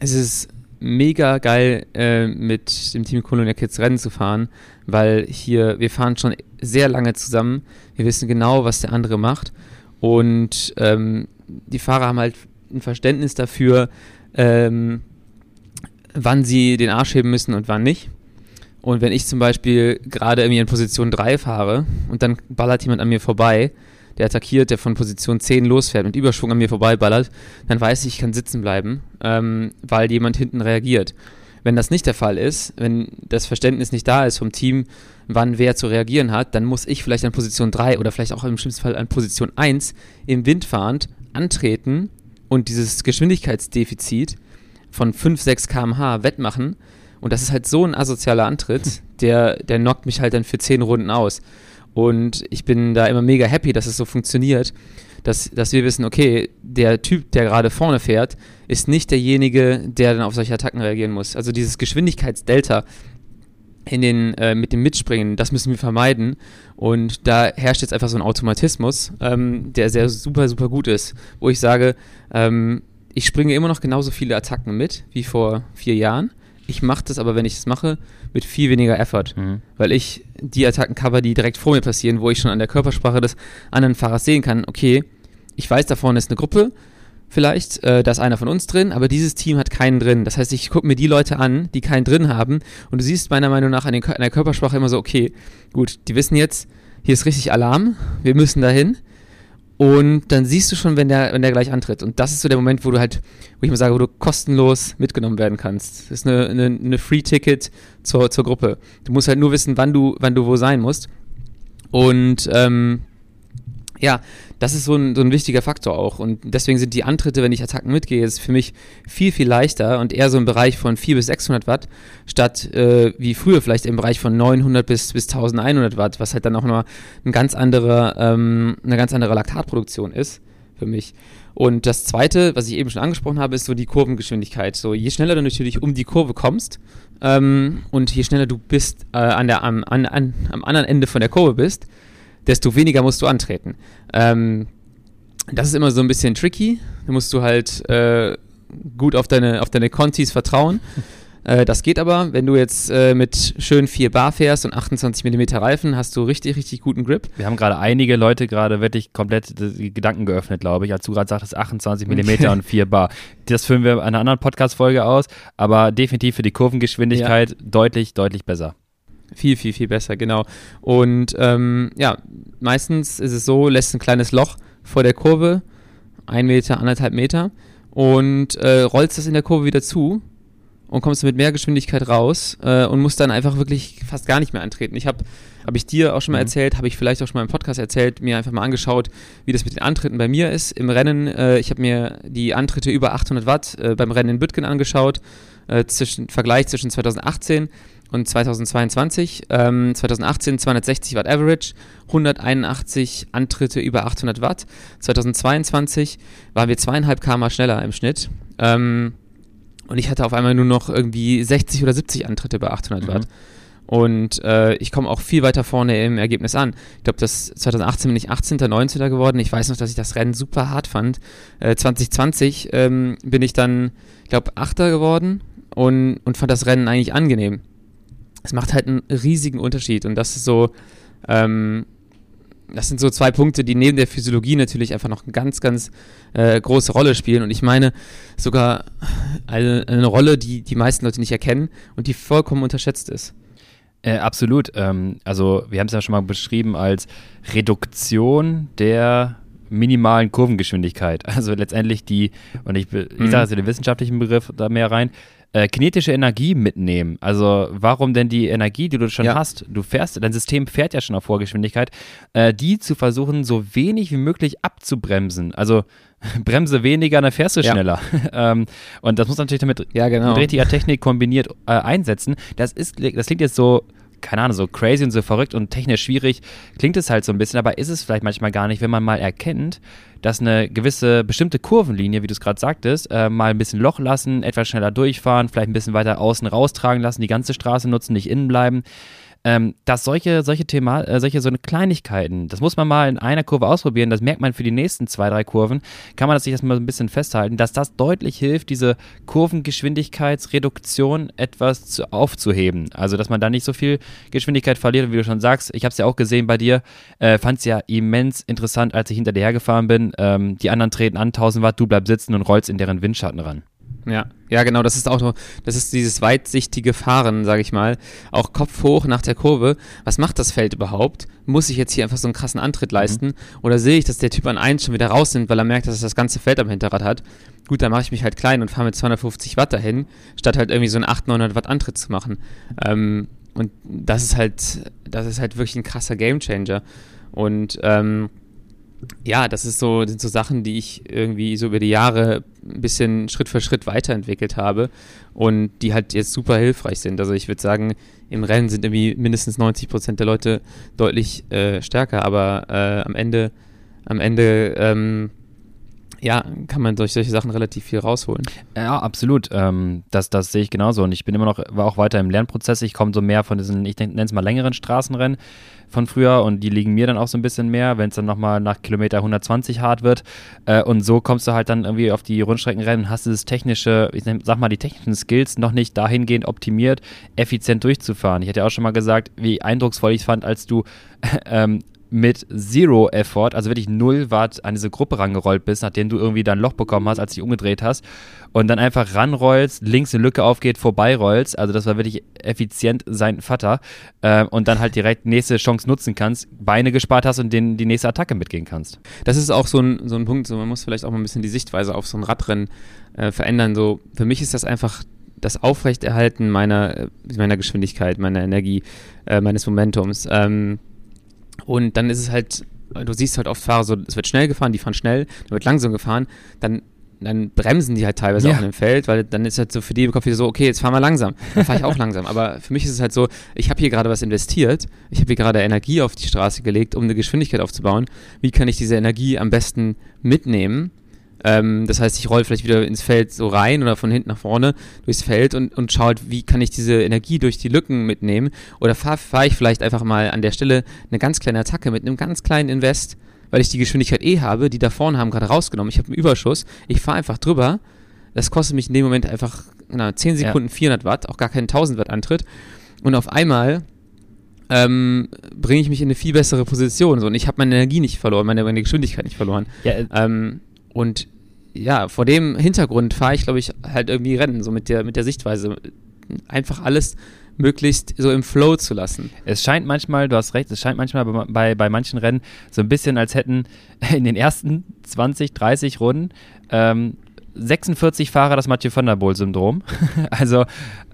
es ist mega geil, äh, mit dem Team Colonia Kids Rennen zu fahren, weil hier, wir fahren schon sehr lange zusammen. Wir wissen genau, was der andere macht. Und ähm, die Fahrer haben halt ein Verständnis dafür, ähm, wann sie den Arsch heben müssen und wann nicht. Und wenn ich zum Beispiel gerade irgendwie in Position 3 fahre und dann ballert jemand an mir vorbei, der attackiert, der von Position 10 losfährt, mit Überschwung an mir vorbeiballert, dann weiß ich, ich kann sitzen bleiben, ähm, weil jemand hinten reagiert. Wenn das nicht der Fall ist, wenn das Verständnis nicht da ist vom Team, wann wer zu reagieren hat, dann muss ich vielleicht an Position 3 oder vielleicht auch im schlimmsten Fall an Position 1 im Wind fahrend antreten und dieses Geschwindigkeitsdefizit von 5, 6 km/h wettmachen. Und das ist halt so ein asozialer Antritt, der, der knockt mich halt dann für 10 Runden aus. Und ich bin da immer mega happy, dass es so funktioniert, dass, dass wir wissen, okay, der Typ, der gerade vorne fährt, ist nicht derjenige, der dann auf solche Attacken reagieren muss. Also dieses Geschwindigkeitsdelta in den, äh, mit dem Mitspringen, das müssen wir vermeiden. Und da herrscht jetzt einfach so ein Automatismus, ähm, der sehr super, super gut ist, wo ich sage, ähm, ich springe immer noch genauso viele Attacken mit wie vor vier Jahren. Ich mache das aber, wenn ich es mache, mit viel weniger Effort, mhm. weil ich die Attacken cover, die direkt vor mir passieren, wo ich schon an der Körpersprache des anderen Fahrers sehen kann, okay, ich weiß, da vorne ist eine Gruppe, vielleicht, äh, da ist einer von uns drin, aber dieses Team hat keinen drin. Das heißt, ich gucke mir die Leute an, die keinen drin haben und du siehst meiner Meinung nach an, den, an der Körpersprache immer so, okay, gut, die wissen jetzt, hier ist richtig Alarm, wir müssen dahin und dann siehst du schon, wenn der, wenn der gleich antritt. Und das ist so der Moment, wo du halt, wo ich mal sage, wo du kostenlos mitgenommen werden kannst. Das ist eine, eine, eine Free-Ticket zur, zur Gruppe. Du musst halt nur wissen, wann du, wann du wo sein musst. Und ähm, ja, das ist so ein, so ein wichtiger Faktor auch. Und deswegen sind die Antritte, wenn ich Attacken mitgehe, ist für mich viel, viel leichter und eher so im Bereich von 400 bis 600 Watt, statt äh, wie früher vielleicht im Bereich von 900 bis, bis 1100 Watt, was halt dann auch nochmal ein ganz andere, ähm, eine ganz andere Laktatproduktion ist für mich. Und das zweite, was ich eben schon angesprochen habe, ist so die Kurvengeschwindigkeit. So, je schneller du natürlich um die Kurve kommst ähm, und je schneller du bist äh, an der, am, an, an, am anderen Ende von der Kurve bist, desto weniger musst du antreten. Ähm, das ist immer so ein bisschen tricky. Da musst du halt äh, gut auf deine, auf deine Contis vertrauen. Äh, das geht aber, wenn du jetzt äh, mit schön 4 Bar fährst und 28 mm Reifen, hast du richtig, richtig guten Grip. Wir haben gerade einige Leute gerade wirklich komplett die Gedanken geöffnet, glaube ich, als du gerade sagtest, 28 mm und 4 Bar. Das führen wir in einer anderen Podcast-Folge aus, aber definitiv für die Kurvengeschwindigkeit ja. deutlich, deutlich besser. Viel, viel, viel besser, genau. Und ähm, ja, meistens ist es so, lässt ein kleines Loch vor der Kurve, ein Meter, anderthalb Meter, und äh, rollst das in der Kurve wieder zu und kommst mit mehr Geschwindigkeit raus äh, und musst dann einfach wirklich fast gar nicht mehr antreten. Ich habe, habe ich dir auch schon mal mhm. erzählt, habe ich vielleicht auch schon mal im Podcast erzählt, mir einfach mal angeschaut, wie das mit den Antritten bei mir ist im Rennen. Äh, ich habe mir die Antritte über 800 Watt äh, beim Rennen in Büttgen angeschaut, äh, zwischen, Vergleich zwischen 2018 und 2022. Ähm, 2018 260 Watt Average, 181 Antritte über 800 Watt. 2022 waren wir zweieinhalb km schneller im Schnitt. Ähm, und ich hatte auf einmal nur noch irgendwie 60 oder 70 Antritte bei 800 mhm. Watt. Und äh, ich komme auch viel weiter vorne im Ergebnis an. Ich glaube, das 2018 bin ich 18., 19. geworden. Ich weiß noch, dass ich das Rennen super hart fand. Äh, 2020 ähm, bin ich dann, ich glaube, 8. geworden und, und fand das Rennen eigentlich angenehm. Es macht halt einen riesigen Unterschied und das ist so, ähm, das sind so zwei Punkte, die neben der Physiologie natürlich einfach noch eine ganz, ganz äh, große Rolle spielen. Und ich meine sogar eine, eine, Rolle, die die meisten Leute nicht erkennen und die vollkommen unterschätzt ist. Äh, absolut. Ähm, also wir haben es ja schon mal beschrieben als Reduktion der minimalen Kurvengeschwindigkeit. Also letztendlich die, und ich, ich mhm. sage jetzt den wissenschaftlichen Begriff da mehr rein, äh, kinetische Energie mitnehmen. Also warum denn die Energie, die du schon ja. hast, du fährst, dein System fährt ja schon auf Vorgeschwindigkeit, äh, die zu versuchen, so wenig wie möglich abzubremsen. Also bremse weniger, dann fährst du ja. schneller. ähm, und das muss natürlich damit ja, genau. mit richtiger Technik kombiniert äh, einsetzen. Das ist, das klingt jetzt so keine Ahnung, so crazy und so verrückt und technisch schwierig klingt es halt so ein bisschen, aber ist es vielleicht manchmal gar nicht, wenn man mal erkennt, dass eine gewisse bestimmte Kurvenlinie, wie du es gerade sagtest, äh, mal ein bisschen Loch lassen, etwas schneller durchfahren, vielleicht ein bisschen weiter außen raustragen lassen, die ganze Straße nutzen, nicht innen bleiben ähm, dass solche, solche Thema, äh, solche so Kleinigkeiten, das muss man mal in einer Kurve ausprobieren, das merkt man für die nächsten zwei, drei Kurven, kann man sich das mal ein bisschen festhalten, dass das deutlich hilft, diese Kurvengeschwindigkeitsreduktion etwas zu, aufzuheben. Also, dass man da nicht so viel Geschwindigkeit verliert, wie du schon sagst. Ich habe es ja auch gesehen bei dir, äh, fand es ja immens interessant, als ich hinter dir hergefahren bin. Ähm, die anderen treten an, 1000 Watt, du bleibst sitzen und rollst in deren Windschatten ran. Ja, ja, genau. Das ist auch das ist dieses weitsichtige Fahren, sage ich mal. Auch Kopf hoch nach der Kurve. Was macht das Feld überhaupt? Muss ich jetzt hier einfach so einen krassen Antritt mhm. leisten? Mhm. Oder sehe ich, dass der Typ an 1 schon wieder raus sind, weil er merkt, dass er das ganze Feld am Hinterrad hat? Gut, dann mache ich mich halt klein und fahre mit 250 Watt dahin, statt halt irgendwie so einen 800, 900 Watt Antritt zu machen. Ähm, und das ist halt, das ist halt wirklich ein krasser Gamechanger. Und ähm, ja, das ist so, sind so Sachen, die ich irgendwie so über die Jahre ein bisschen Schritt für Schritt weiterentwickelt habe und die halt jetzt super hilfreich sind. Also ich würde sagen, im Rennen sind irgendwie mindestens 90 Prozent der Leute deutlich äh, stärker, aber äh, am Ende, am Ende ähm, ja, kann man durch solche Sachen relativ viel rausholen. Ja, absolut. Ähm, das, das sehe ich genauso. Und ich bin immer noch, war auch weiter im Lernprozess. Ich komme so mehr von diesen, ich nenne es mal längeren Straßenrennen von früher und die liegen mir dann auch so ein bisschen mehr, wenn es dann nochmal nach Kilometer 120 hart wird. Äh, und so kommst du halt dann irgendwie auf die Rundstreckenrennen und hast dieses technische, ich sag mal, die technischen Skills noch nicht dahingehend optimiert, effizient durchzufahren. Ich hatte ja auch schon mal gesagt, wie eindrucksvoll ich fand, als du ähm, mit Zero Effort, also wirklich null Watt an diese Gruppe rangerollt bist, nachdem du irgendwie dein Loch bekommen hast, als du dich umgedreht hast und dann einfach ranrollst, links eine Lücke aufgeht, vorbeirollst, also das war wirklich effizient sein Vater äh, und dann halt direkt nächste Chance nutzen kannst, Beine gespart hast und den, die nächste Attacke mitgehen kannst. Das ist auch so ein, so ein Punkt, so man muss vielleicht auch mal ein bisschen die Sichtweise auf so ein Radrennen äh, verändern, so für mich ist das einfach das Aufrechterhalten meiner, äh, meiner Geschwindigkeit, meiner Energie, äh, meines Momentums. Ähm, und dann ist es halt, du siehst halt oft Fahrer so, es wird schnell gefahren, die fahren schnell, dann wird langsam gefahren, dann dann bremsen die halt teilweise ja. auch in dem Feld, weil dann ist halt so für die im Kopf wieder so, okay, jetzt fahren wir langsam. Dann fahre ich auch langsam. Aber für mich ist es halt so, ich habe hier gerade was investiert, ich habe hier gerade Energie auf die Straße gelegt, um eine Geschwindigkeit aufzubauen. Wie kann ich diese Energie am besten mitnehmen? Ähm, das heißt, ich rolle vielleicht wieder ins Feld so rein oder von hinten nach vorne durchs Feld und, und schaue, halt, wie kann ich diese Energie durch die Lücken mitnehmen. Oder fahre fahr ich vielleicht einfach mal an der Stelle eine ganz kleine Attacke mit einem ganz kleinen Invest, weil ich die Geschwindigkeit eh habe, die da vorne haben gerade rausgenommen. Ich habe einen Überschuss, ich fahre einfach drüber das kostet mich in dem Moment einfach na, 10 Sekunden ja. 400 Watt, auch gar keinen 1000 Watt Antritt. Und auf einmal ähm, bringe ich mich in eine viel bessere Position. So. Und ich habe meine Energie nicht verloren, meine, meine Geschwindigkeit nicht verloren. Ja, äh, ähm, und ja, vor dem Hintergrund fahre ich, glaube ich, halt irgendwie Rennen, so mit der, mit der Sichtweise. Einfach alles möglichst so im Flow zu lassen. Es scheint manchmal, du hast recht, es scheint manchmal bei, bei, bei manchen Rennen so ein bisschen, als hätten in den ersten 20, 30 Runden ähm, 46 Fahrer das Mathieu van der Poel-Syndrom. also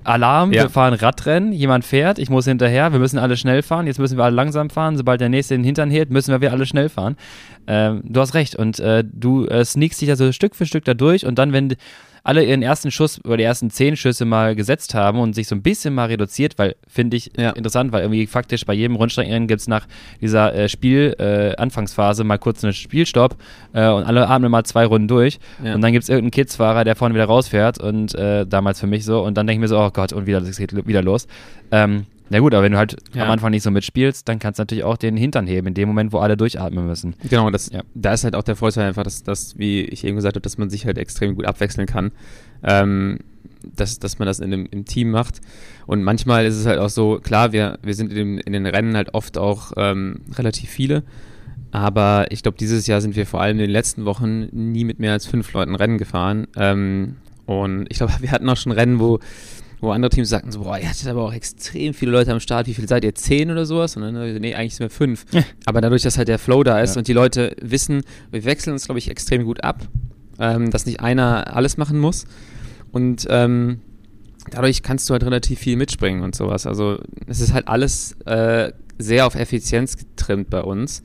Alarm, ja. wir fahren Radrennen, jemand fährt, ich muss hinterher, wir müssen alle schnell fahren, jetzt müssen wir alle langsam fahren, sobald der nächste den Hintern hält, müssen wir alle schnell fahren. Ähm, du hast recht und äh, du äh, sneakst dich also Stück für Stück da durch und dann, wenn alle ihren ersten Schuss oder die ersten zehn Schüsse mal gesetzt haben und sich so ein bisschen mal reduziert, weil finde ich ja. interessant, weil irgendwie faktisch bei jedem Rundstreckenrennen gibt es nach dieser äh, Spiel-Anfangsphase äh, mal kurz einen Spielstopp äh, und alle atmen mal zwei Runden durch ja. und dann gibt es irgendeinen Kidsfahrer, der vorne wieder rausfährt und äh, damals für mich so und dann denke ich mir so, oh Gott, und wieder, das geht wieder los. Ähm, na gut, aber wenn du halt ja. am Anfang nicht so mitspielst, dann kannst du natürlich auch den Hintern heben, in dem Moment, wo alle durchatmen müssen. Genau, das, ja. da ist halt auch der Vorteil einfach, dass, dass, wie ich eben gesagt habe, dass man sich halt extrem gut abwechseln kann. Ähm, dass, dass man das in dem, im Team macht. Und manchmal ist es halt auch so, klar, wir, wir sind in, dem, in den Rennen halt oft auch ähm, relativ viele. Aber ich glaube, dieses Jahr sind wir vor allem in den letzten Wochen nie mit mehr als fünf Leuten Rennen gefahren. Ähm, und ich glaube, wir hatten auch schon Rennen, wo wo andere Teams sagten so, boah, ihr hattet aber auch extrem viele Leute am Start, wie viel seid ihr? Zehn oder sowas? Und dann, nee, eigentlich sind wir fünf. Ja. Aber dadurch, dass halt der Flow da ist ja. und die Leute wissen, wir wechseln uns, glaube ich, extrem gut ab, ähm, dass nicht einer alles machen muss. Und ähm, dadurch kannst du halt relativ viel mitspringen und sowas. Also es ist halt alles äh, sehr auf Effizienz getrimmt bei uns.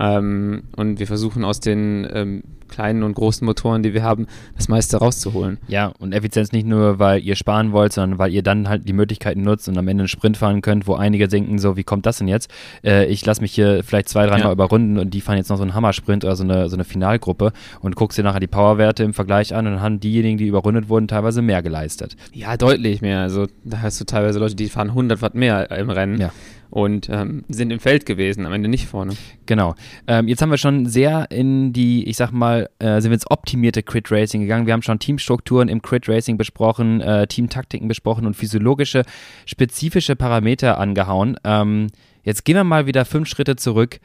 Ähm, und wir versuchen aus den ähm, kleinen und großen Motoren, die wir haben, das meiste rauszuholen. Ja, und Effizienz nicht nur, weil ihr sparen wollt, sondern weil ihr dann halt die Möglichkeiten nutzt und am Ende einen Sprint fahren könnt, wo einige denken, so, wie kommt das denn jetzt? Äh, ich lasse mich hier vielleicht zwei, dreimal ja. überrunden und die fahren jetzt noch so einen Hammersprint oder so eine, so eine Finalgruppe und guckst dir nachher die Powerwerte im Vergleich an und dann haben diejenigen, die überrundet wurden, teilweise mehr geleistet. Ja, deutlich mehr. Also da hast du teilweise Leute, die fahren 100 Watt mehr im Rennen. Ja und ähm, sind im Feld gewesen, am Ende nicht vorne. Genau. Ähm, jetzt haben wir schon sehr in die, ich sag mal, äh, sind wir ins optimierte Crit Racing gegangen. Wir haben schon Teamstrukturen im Crit Racing besprochen, äh, Teamtaktiken besprochen und physiologische, spezifische Parameter angehauen. Ähm, jetzt gehen wir mal wieder fünf Schritte zurück.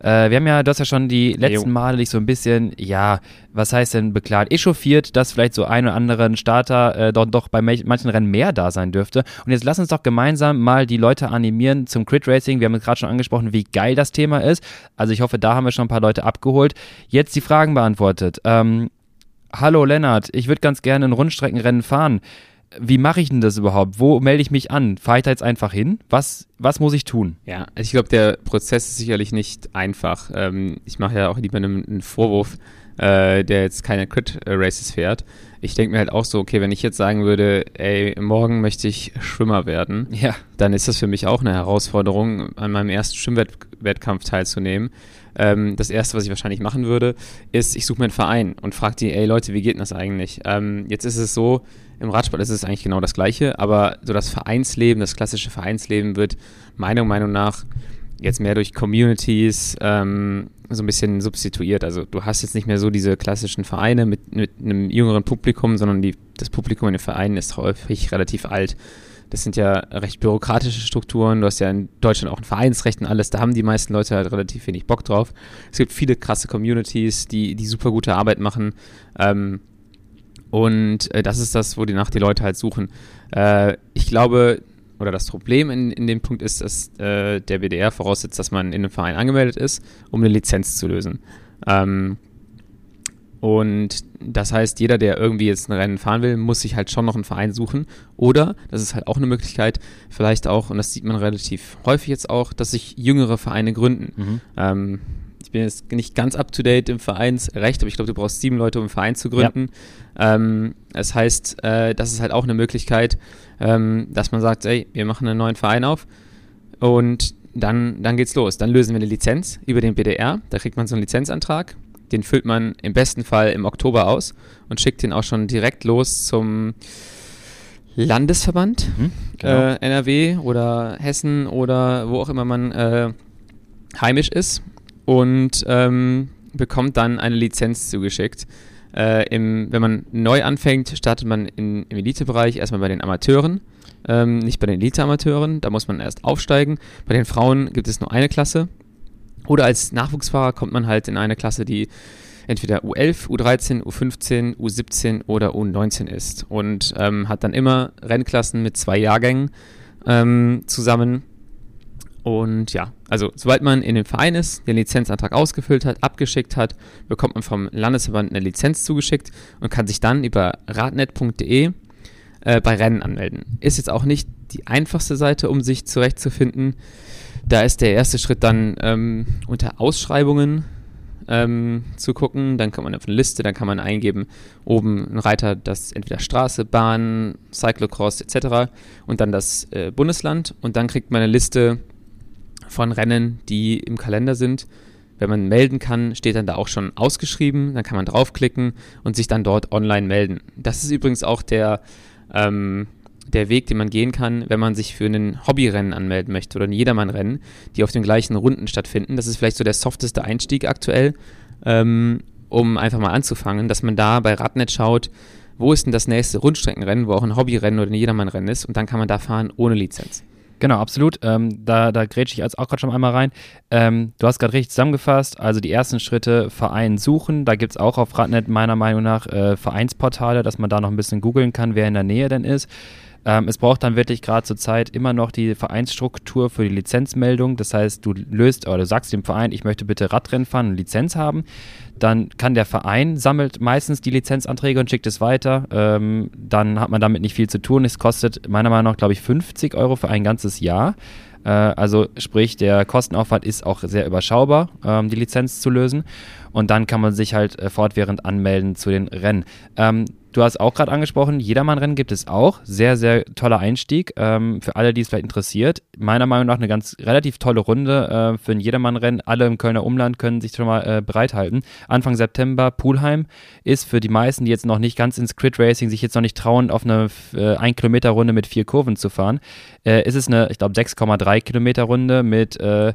Äh, wir haben ja, du hast ja schon die letzten Male dich so ein bisschen, ja, was heißt denn beklagt, echauffiert, dass vielleicht so ein oder anderen Starter äh, doch, doch bei manchen Rennen mehr da sein dürfte. Und jetzt lass uns doch gemeinsam mal die Leute animieren zum Crit Racing. Wir haben gerade schon angesprochen, wie geil das Thema ist. Also ich hoffe, da haben wir schon ein paar Leute abgeholt. Jetzt die Fragen beantwortet. Ähm, Hallo Lennart, ich würde ganz gerne ein Rundstreckenrennen fahren wie mache ich denn das überhaupt? Wo melde ich mich an? Fahre ich da jetzt einfach hin? Was, was muss ich tun? Ja, also ich glaube, der Prozess ist sicherlich nicht einfach. Ähm, ich mache ja auch lieber einen, einen Vorwurf, äh, der jetzt keine Crit-Races fährt. Ich denke mir halt auch so, okay, wenn ich jetzt sagen würde, ey, morgen möchte ich Schwimmer werden, ja. dann ist das für mich auch eine Herausforderung, an meinem ersten Schwimmwettkampf teilzunehmen. Ähm, das erste, was ich wahrscheinlich machen würde, ist, ich suche mir einen Verein und frage die, ey Leute, wie geht denn das eigentlich? Ähm, jetzt ist es so, im Radsport ist es eigentlich genau das Gleiche, aber so das Vereinsleben, das klassische Vereinsleben wird meiner Meinung nach jetzt mehr durch Communities ähm, so ein bisschen substituiert. Also du hast jetzt nicht mehr so diese klassischen Vereine mit, mit einem jüngeren Publikum, sondern die, das Publikum in den Vereinen ist häufig relativ alt. Das sind ja recht bürokratische Strukturen. Du hast ja in Deutschland auch ein Vereinsrecht und alles. Da haben die meisten Leute halt relativ wenig Bock drauf. Es gibt viele krasse Communities, die, die super gute Arbeit machen. Ähm, und äh, das ist das, wo die nach die Leute halt suchen. Äh, ich glaube, oder das Problem in, in dem Punkt ist, dass äh, der BDR voraussetzt, dass man in einem Verein angemeldet ist, um eine Lizenz zu lösen. Ähm, und das heißt, jeder, der irgendwie jetzt ein Rennen fahren will, muss sich halt schon noch einen Verein suchen. Oder, das ist halt auch eine Möglichkeit, vielleicht auch, und das sieht man relativ häufig jetzt auch, dass sich jüngere Vereine gründen. Mhm. Ähm, ich bin jetzt nicht ganz up to date im Vereinsrecht, aber ich glaube, du brauchst sieben Leute, um einen Verein zu gründen. Ja. Ähm, das heißt, äh, das ist halt auch eine Möglichkeit, ähm, dass man sagt, ey, wir machen einen neuen Verein auf und dann, dann geht's los. Dann lösen wir eine Lizenz über den BDR. Da kriegt man so einen Lizenzantrag. Den füllt man im besten Fall im Oktober aus und schickt den auch schon direkt los zum Landesverband mhm, genau. äh, NRW oder Hessen oder wo auch immer man äh, heimisch ist und ähm, bekommt dann eine Lizenz zugeschickt. Äh, im, wenn man neu anfängt, startet man in, im Elitebereich erstmal bei den Amateuren, ähm, nicht bei den Elite-Amateuren. Da muss man erst aufsteigen. Bei den Frauen gibt es nur eine Klasse. Oder als Nachwuchsfahrer kommt man halt in eine Klasse, die entweder U11, U13, U15, U17 oder U19 ist und ähm, hat dann immer Rennklassen mit zwei Jahrgängen ähm, zusammen. Und ja, also sobald man in dem Verein ist, den Lizenzantrag ausgefüllt hat, abgeschickt hat, bekommt man vom Landesverband eine Lizenz zugeschickt und kann sich dann über radnet.de äh, bei Rennen anmelden. Ist jetzt auch nicht die einfachste Seite, um sich zurechtzufinden. Da ist der erste Schritt dann ähm, unter Ausschreibungen ähm, zu gucken. Dann kann man auf eine Liste, dann kann man eingeben, oben ein Reiter, das entweder Straße, Bahn, Cyclocross etc. und dann das äh, Bundesland und dann kriegt man eine Liste von Rennen, die im Kalender sind. Wenn man melden kann, steht dann da auch schon ausgeschrieben. Dann kann man draufklicken und sich dann dort online melden. Das ist übrigens auch der, ähm, der Weg, den man gehen kann, wenn man sich für ein Hobbyrennen anmelden möchte oder ein Jedermannrennen, die auf den gleichen Runden stattfinden. Das ist vielleicht so der softeste Einstieg aktuell, ähm, um einfach mal anzufangen, dass man da bei Radnet schaut, wo ist denn das nächste Rundstreckenrennen, wo auch ein Hobbyrennen oder ein Jedermannrennen ist und dann kann man da fahren ohne Lizenz. Genau, absolut. Ähm, da da grätsche ich als auch gerade schon einmal rein. Ähm, du hast gerade richtig zusammengefasst. Also die ersten Schritte Verein suchen. Da gibt es auch auf Radnet meiner Meinung nach äh, Vereinsportale, dass man da noch ein bisschen googeln kann, wer in der Nähe denn ist. Ähm, es braucht dann wirklich gerade zur Zeit immer noch die Vereinsstruktur für die Lizenzmeldung. Das heißt, du löst oder du sagst dem Verein, ich möchte bitte Radrennen fahren und Lizenz haben. Dann kann der Verein sammelt meistens die Lizenzanträge und schickt es weiter. Ähm, dann hat man damit nicht viel zu tun. Es kostet meiner Meinung nach, glaube ich, 50 Euro für ein ganzes Jahr. Äh, also sprich, der Kostenaufwand ist auch sehr überschaubar, ähm, die Lizenz zu lösen. Und dann kann man sich halt äh, fortwährend anmelden zu den Rennen. Ähm, Du hast auch gerade angesprochen, Jedermann-Rennen gibt es auch. Sehr, sehr toller Einstieg ähm, für alle, die es vielleicht interessiert. Meiner Meinung nach eine ganz relativ tolle Runde äh, für ein Jedermann-Rennen. Alle im Kölner Umland können sich schon mal äh, bereithalten. Anfang September, Pulheim ist für die meisten, die jetzt noch nicht ganz ins Crit-Racing, sich jetzt noch nicht trauen, auf eine äh, 1-Kilometer-Runde mit vier Kurven zu fahren, äh, ist es eine, ich glaube, 6,3 Kilometer-Runde mit äh,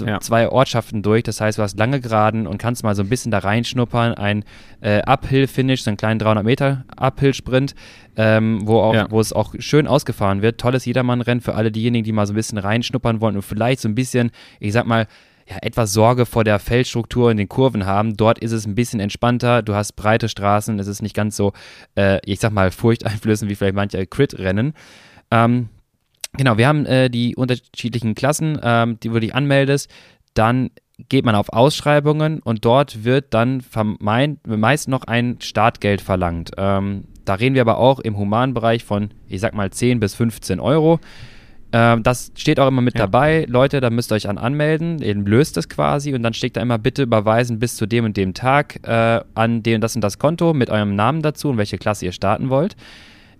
ja. zwei Ortschaften durch. Das heißt, du hast lange Geraden und kannst mal so ein bisschen da reinschnuppern. Ein äh, Uphill-Finish, so einen kleinen 300 Meter Uphill-Sprint, ähm, wo, auch, ja. wo es auch schön ausgefahren wird. Tolles Jedermann-Rennen für alle diejenigen, die mal so ein bisschen reinschnuppern wollen und vielleicht so ein bisschen, ich sag mal, ja, etwas Sorge vor der Feldstruktur in den Kurven haben. Dort ist es ein bisschen entspannter. Du hast breite Straßen. Es ist nicht ganz so, äh, ich sag mal, furchteinflößend wie vielleicht manche Crit-Rennen. Ähm, Genau, wir haben äh, die unterschiedlichen Klassen, ähm, die, wo du dich anmeldest. Dann geht man auf Ausschreibungen und dort wird dann vermeint, meist noch ein Startgeld verlangt. Ähm, da reden wir aber auch im Humanbereich von, ich sag mal, 10 bis 15 Euro. Ähm, das steht auch immer mit ja. dabei. Leute, da müsst ihr euch an anmelden. Ihr löst es quasi und dann steht da immer, bitte überweisen bis zu dem und dem Tag äh, an dem das und das Konto mit eurem Namen dazu und welche Klasse ihr starten wollt.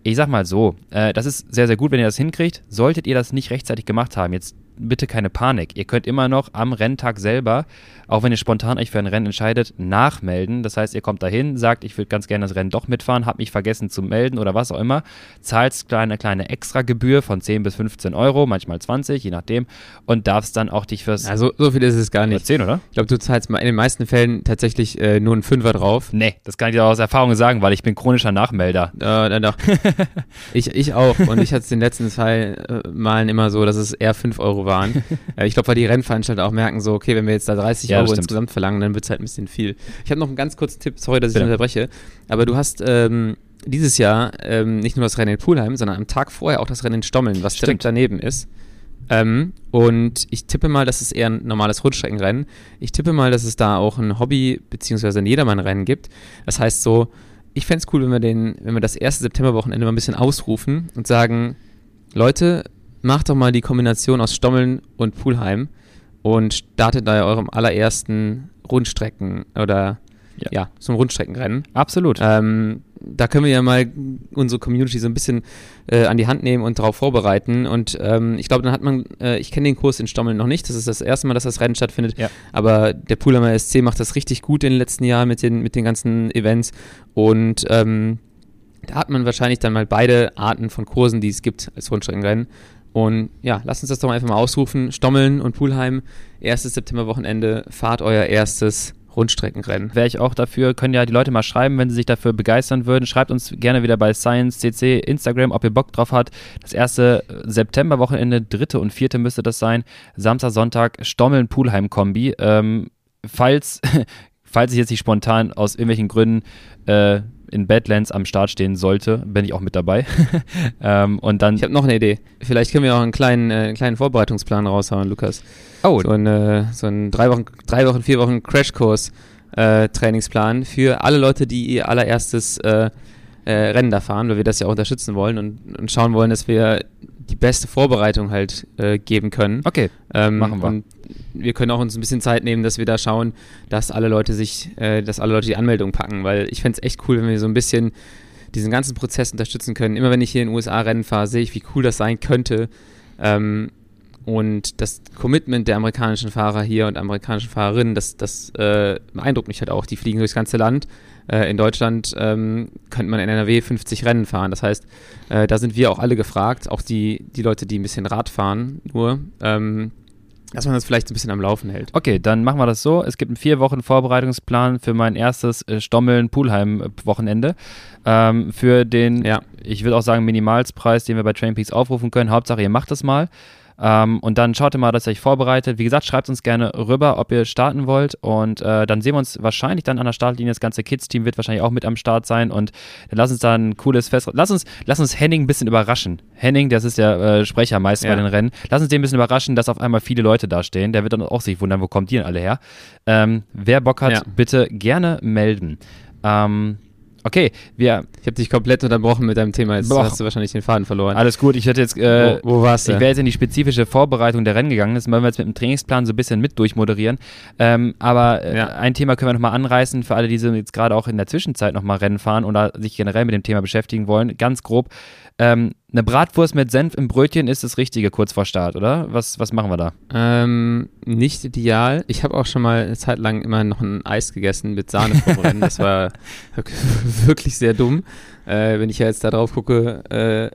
Ich sag mal so, äh, das ist sehr, sehr gut, wenn ihr das hinkriegt. Solltet ihr das nicht rechtzeitig gemacht haben, jetzt bitte keine Panik. Ihr könnt immer noch am Renntag selber, auch wenn ihr spontan euch für ein Rennen entscheidet, nachmelden. Das heißt, ihr kommt dahin, sagt, ich würde ganz gerne das Rennen doch mitfahren, habt mich vergessen zu melden oder was auch immer, zahlt eine kleine Extragebühr von 10 bis 15 Euro, manchmal 20, je nachdem, und darfst dann auch dich fürs. Also so viel ist es gar nicht. 10, oder? Ich glaube, du zahlst in den meisten Fällen tatsächlich äh, nur einen Fünfer drauf. Nee, das kann ich dir aus Erfahrung sagen, weil ich bin chronischer Nachmelder. Äh, doch. ich, ich auch. Und ich hatte es den letzten zwei äh, Malen immer so, dass es eher 5 Euro waren. ich glaube, weil die Rennveranstalter auch merken, so, okay, wenn wir jetzt da 30 ja, Euro insgesamt verlangen, dann wird es halt ein bisschen viel. Ich habe noch einen ganz kurzen Tipp, sorry, dass ich unterbreche, aber du hast ähm, dieses Jahr ähm, nicht nur das Rennen in Pulheim, sondern am Tag vorher auch das Rennen in Stommeln, was Stimmt. direkt daneben ist. Ähm, und ich tippe mal, das ist eher ein normales Rundstreckenrennen. Ich tippe mal, dass es da auch ein Hobby- bzw. ein Jedermann-Rennen gibt. Das heißt so, ich fände es cool, wenn wir, den, wenn wir das erste Septemberwochenende mal ein bisschen ausrufen und sagen, Leute, macht doch mal die Kombination aus Stommeln und Pulheim und startet da eurem allerersten Rundstrecken oder ja, ja ein Rundstreckenrennen. Absolut. Ähm, da können wir ja mal unsere Community so ein bisschen äh, an die Hand nehmen und darauf vorbereiten. Und ähm, ich glaube, dann hat man, äh, ich kenne den Kurs in Stommeln noch nicht, das ist das erste Mal, dass das Rennen stattfindet, ja. aber der Pulheimer SC macht das richtig gut in den letzten Jahren mit den, mit den ganzen Events und ähm, da hat man wahrscheinlich dann mal beide Arten von Kursen, die es gibt als Rundstreckenrennen. Und ja, lasst uns das doch mal einfach mal ausrufen. Stommeln und Pulheim, erstes Septemberwochenende, fahrt euer erstes Rundstreckenrennen. Wäre ich auch dafür, können ja die Leute mal schreiben, wenn sie sich dafür begeistern würden. Schreibt uns gerne wieder bei Science CC Instagram, ob ihr Bock drauf habt. Das erste Septemberwochenende, dritte und vierte müsste das sein. Samstag, Sonntag, Stommeln-Pulheim-Kombi. Ähm, falls, falls ich jetzt nicht spontan aus irgendwelchen Gründen äh, in Badlands am Start stehen sollte, bin ich auch mit dabei. ähm, und dann ich habe noch eine Idee. Vielleicht können wir auch einen kleinen, äh, einen kleinen Vorbereitungsplan raushauen, Lukas. Oh. So, eine, so einen drei Wochen, drei Wochen, vier Wochen Crashkurs äh, Trainingsplan für alle Leute, die ihr allererstes äh, äh, Rennen da fahren, weil wir das ja auch unterstützen wollen und, und schauen wollen, dass wir die beste Vorbereitung halt äh, geben können. Okay, ähm, machen wir. Und wir können auch uns ein bisschen Zeit nehmen, dass wir da schauen, dass alle Leute sich, äh, dass alle Leute die Anmeldung packen, weil ich fände es echt cool, wenn wir so ein bisschen diesen ganzen Prozess unterstützen können. Immer wenn ich hier in den USA Rennen fahre, sehe ich, wie cool das sein könnte. Ähm, und das Commitment der amerikanischen Fahrer hier und amerikanischen Fahrerinnen, das, das äh, beeindruckt mich halt auch. Die fliegen durchs ganze Land in Deutschland ähm, könnte man in NRW 50 Rennen fahren. Das heißt, äh, da sind wir auch alle gefragt, auch die, die Leute, die ein bisschen Rad fahren, nur. Ähm, dass man das vielleicht ein bisschen am Laufen hält. Okay, dann machen wir das so. Es gibt einen vier Wochen Vorbereitungsplan für mein erstes äh, Stommeln-Pulheim-Wochenende. Ähm, für den, ja. ich würde auch sagen, Minimalspreis, den wir bei Trainpeaks aufrufen können. Hauptsache, ihr macht das mal. Ähm, und dann schaut ihr mal, dass ihr euch vorbereitet. Wie gesagt, schreibt uns gerne rüber, ob ihr starten wollt. Und äh, dann sehen wir uns wahrscheinlich dann an der Startlinie. Das ganze Kids-Team wird wahrscheinlich auch mit am Start sein. Und dann lass uns da ein cooles Fest. Lass uns, lass uns Henning ein bisschen überraschen. Henning, das ist der äh, Sprecher meist ja. bei den Rennen. Lass uns den ein bisschen überraschen, dass auf einmal viele Leute da stehen. Der wird dann auch sich wundern, wo kommt die denn alle her? Ähm, wer Bock hat, ja. bitte gerne melden. Ähm, Okay, wir. Ich habe dich komplett unterbrochen mit deinem Thema. Jetzt Boah. hast du wahrscheinlich den Faden verloren. Alles gut. Ich hätte jetzt. Äh, wo, wo warst du? Ich wäre jetzt in die spezifische Vorbereitung der Rennen gegangen. Das wollen wir jetzt mit dem Trainingsplan so ein bisschen mit durchmoderieren. Ähm, aber äh, ja. ein Thema können wir nochmal anreißen für alle, die so jetzt gerade auch in der Zwischenzeit nochmal Rennen fahren oder sich generell mit dem Thema beschäftigen wollen. Ganz grob. Ähm, eine Bratwurst mit Senf im Brötchen ist das Richtige kurz vor Start, oder? Was, was machen wir da? Ähm, nicht ideal. Ich habe auch schon mal eine Zeit lang immer noch ein Eis gegessen mit Sahne vor Rennen. Das war wirklich sehr dumm. Äh, wenn ich ja jetzt da drauf gucke, äh,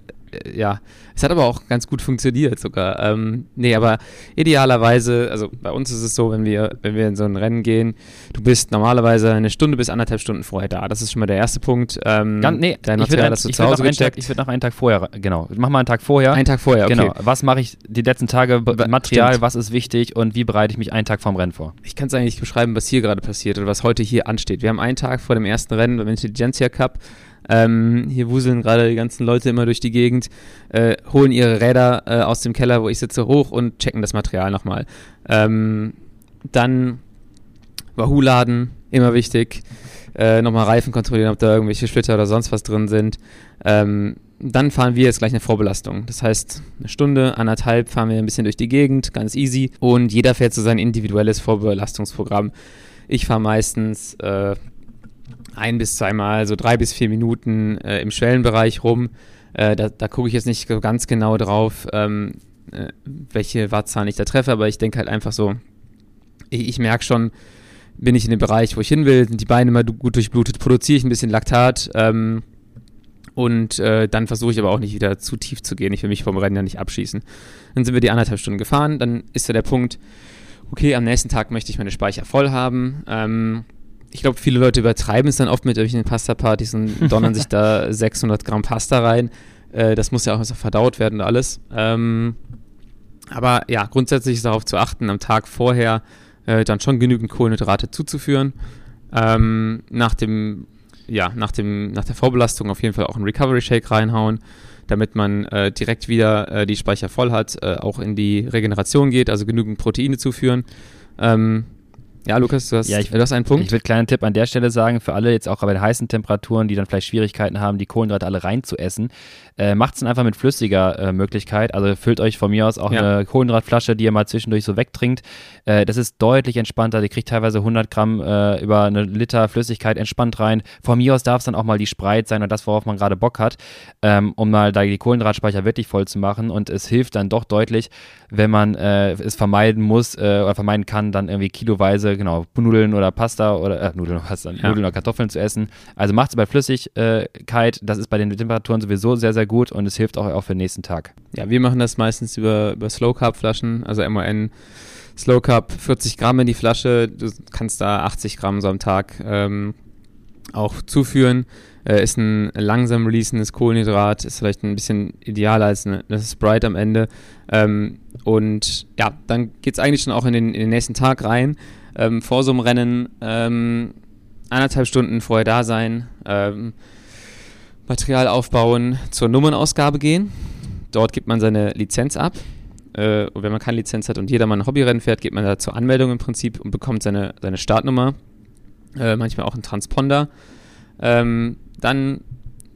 ja, es hat aber auch ganz gut funktioniert sogar. Ähm, nee, aber idealerweise, also bei uns ist es so, wenn wir, wenn wir in so ein Rennen gehen, du bist normalerweise eine Stunde bis anderthalb Stunden vorher da. Das ist schon mal der erste Punkt. Ähm, Ganz, nee, dein Material, das du zu Hause Tag, Ich würde noch einen Tag vorher, genau. Mach mal einen Tag vorher. Einen Tag vorher, okay. Genau. Was mache ich die letzten Tage, Material, Stimmt. was ist wichtig und wie bereite ich mich einen Tag vorm Rennen vor? Ich kann es eigentlich beschreiben, was hier gerade passiert oder was heute hier ansteht. Wir haben einen Tag vor dem ersten Rennen beim Intelligentsia Cup ähm, hier wuseln gerade die ganzen Leute immer durch die Gegend, äh, holen ihre Räder äh, aus dem Keller, wo ich sitze, hoch und checken das Material nochmal. Ähm, dann Wahoo laden, immer wichtig. Äh, nochmal Reifen kontrollieren, ob da irgendwelche Splitter oder sonst was drin sind. Ähm, dann fahren wir jetzt gleich eine Vorbelastung. Das heißt, eine Stunde, anderthalb fahren wir ein bisschen durch die Gegend, ganz easy. Und jeder fährt so sein individuelles Vorbelastungsprogramm. Ich fahre meistens äh, ein bis zweimal, so drei bis vier Minuten äh, im Schwellenbereich rum. Äh, da, da gucke ich jetzt nicht so ganz genau drauf, ähm, äh, welche Wattzahlen ich da treffe, aber ich denke halt einfach so, ich, ich merke schon, bin ich in dem Bereich, wo ich hin will, sind die Beine immer gut durchblutet, produziere ich ein bisschen Laktat ähm, und äh, dann versuche ich aber auch nicht wieder zu tief zu gehen. Ich will mich vom Rennen ja nicht abschießen. Dann sind wir die anderthalb Stunden gefahren, dann ist ja der Punkt, okay, am nächsten Tag möchte ich meine Speicher voll haben. Ähm, ich glaube, viele Leute übertreiben es dann oft mit irgendwelchen Pasta-Partys und donnern sich da 600 Gramm Pasta rein. Äh, das muss ja auch erst verdaut werden und alles. Ähm, aber ja, grundsätzlich ist darauf zu achten, am Tag vorher äh, dann schon genügend Kohlenhydrate zuzuführen. Ähm, nach dem, ja, nach dem, nach der Vorbelastung auf jeden Fall auch einen Recovery Shake reinhauen, damit man äh, direkt wieder äh, die Speicher voll hat, äh, auch in die Regeneration geht, also genügend Proteine zuführen. Ähm, ja, Lukas, du hast, ja, ich, du hast einen Punkt. Ich würde einen kleinen Tipp an der Stelle sagen, für alle jetzt auch bei den heißen Temperaturen, die dann vielleicht Schwierigkeiten haben, die Kohlenhydrate alle reinzuessen, äh, macht es dann einfach mit flüssiger äh, Möglichkeit. Also füllt euch von mir aus auch ja. eine Kohlenhydratflasche, die ihr mal zwischendurch so wegtrinkt. Äh, das ist deutlich entspannter. Die kriegt teilweise 100 Gramm äh, über eine Liter Flüssigkeit entspannt rein. Von mir aus darf es dann auch mal die Spreit sein und das, worauf man gerade Bock hat, ähm, um mal da die Kohlenhydratspeicher wirklich voll zu machen. Und es hilft dann doch deutlich, wenn man äh, es vermeiden muss äh, oder vermeiden kann, dann irgendwie kiloweise genau, Nudeln oder Pasta oder äh, Nudeln, Pasta, ja. Nudeln oder Kartoffeln zu essen. Also macht es bei Flüssigkeit, das ist bei den Temperaturen sowieso sehr, sehr gut und es hilft auch, auch für den nächsten Tag. Ja, wir machen das meistens über, über Slow Carb Flaschen, also MON Slow Cup 40 Gramm in die Flasche. Du kannst da 80 Gramm so am Tag ähm, auch zuführen. Äh, ist ein langsam releasendes Kohlenhydrat, ist vielleicht ein bisschen idealer als eine, eine Sprite am Ende. Ähm, und ja, dann geht es eigentlich schon auch in den, in den nächsten Tag rein. Ähm, vor so einem Rennen ähm, anderthalb Stunden vorher da sein, ähm, Material aufbauen, zur Nummernausgabe gehen. Dort gibt man seine Lizenz ab. Äh, und wenn man keine Lizenz hat und jedermann ein Hobbyrennen fährt, geht man da zur Anmeldung im Prinzip und bekommt seine, seine Startnummer. Äh, manchmal auch einen Transponder. Ähm, dann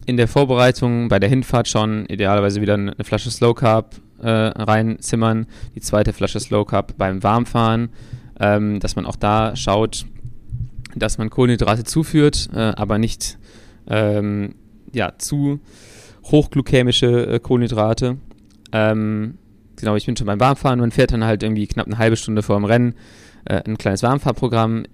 in der Vorbereitung bei der Hinfahrt schon idealerweise wieder eine Flasche Slow Carb äh, reinzimmern, die zweite Flasche Slow Carb beim Warmfahren, ähm, dass man auch da schaut, dass man Kohlenhydrate zuführt, äh, aber nicht ähm, ja, zu hochglykämische äh, Kohlenhydrate. Ähm, genau, ich bin schon beim Warmfahren. Man fährt dann halt irgendwie knapp eine halbe Stunde vor dem Rennen äh, ein kleines Warmfahrprogramm.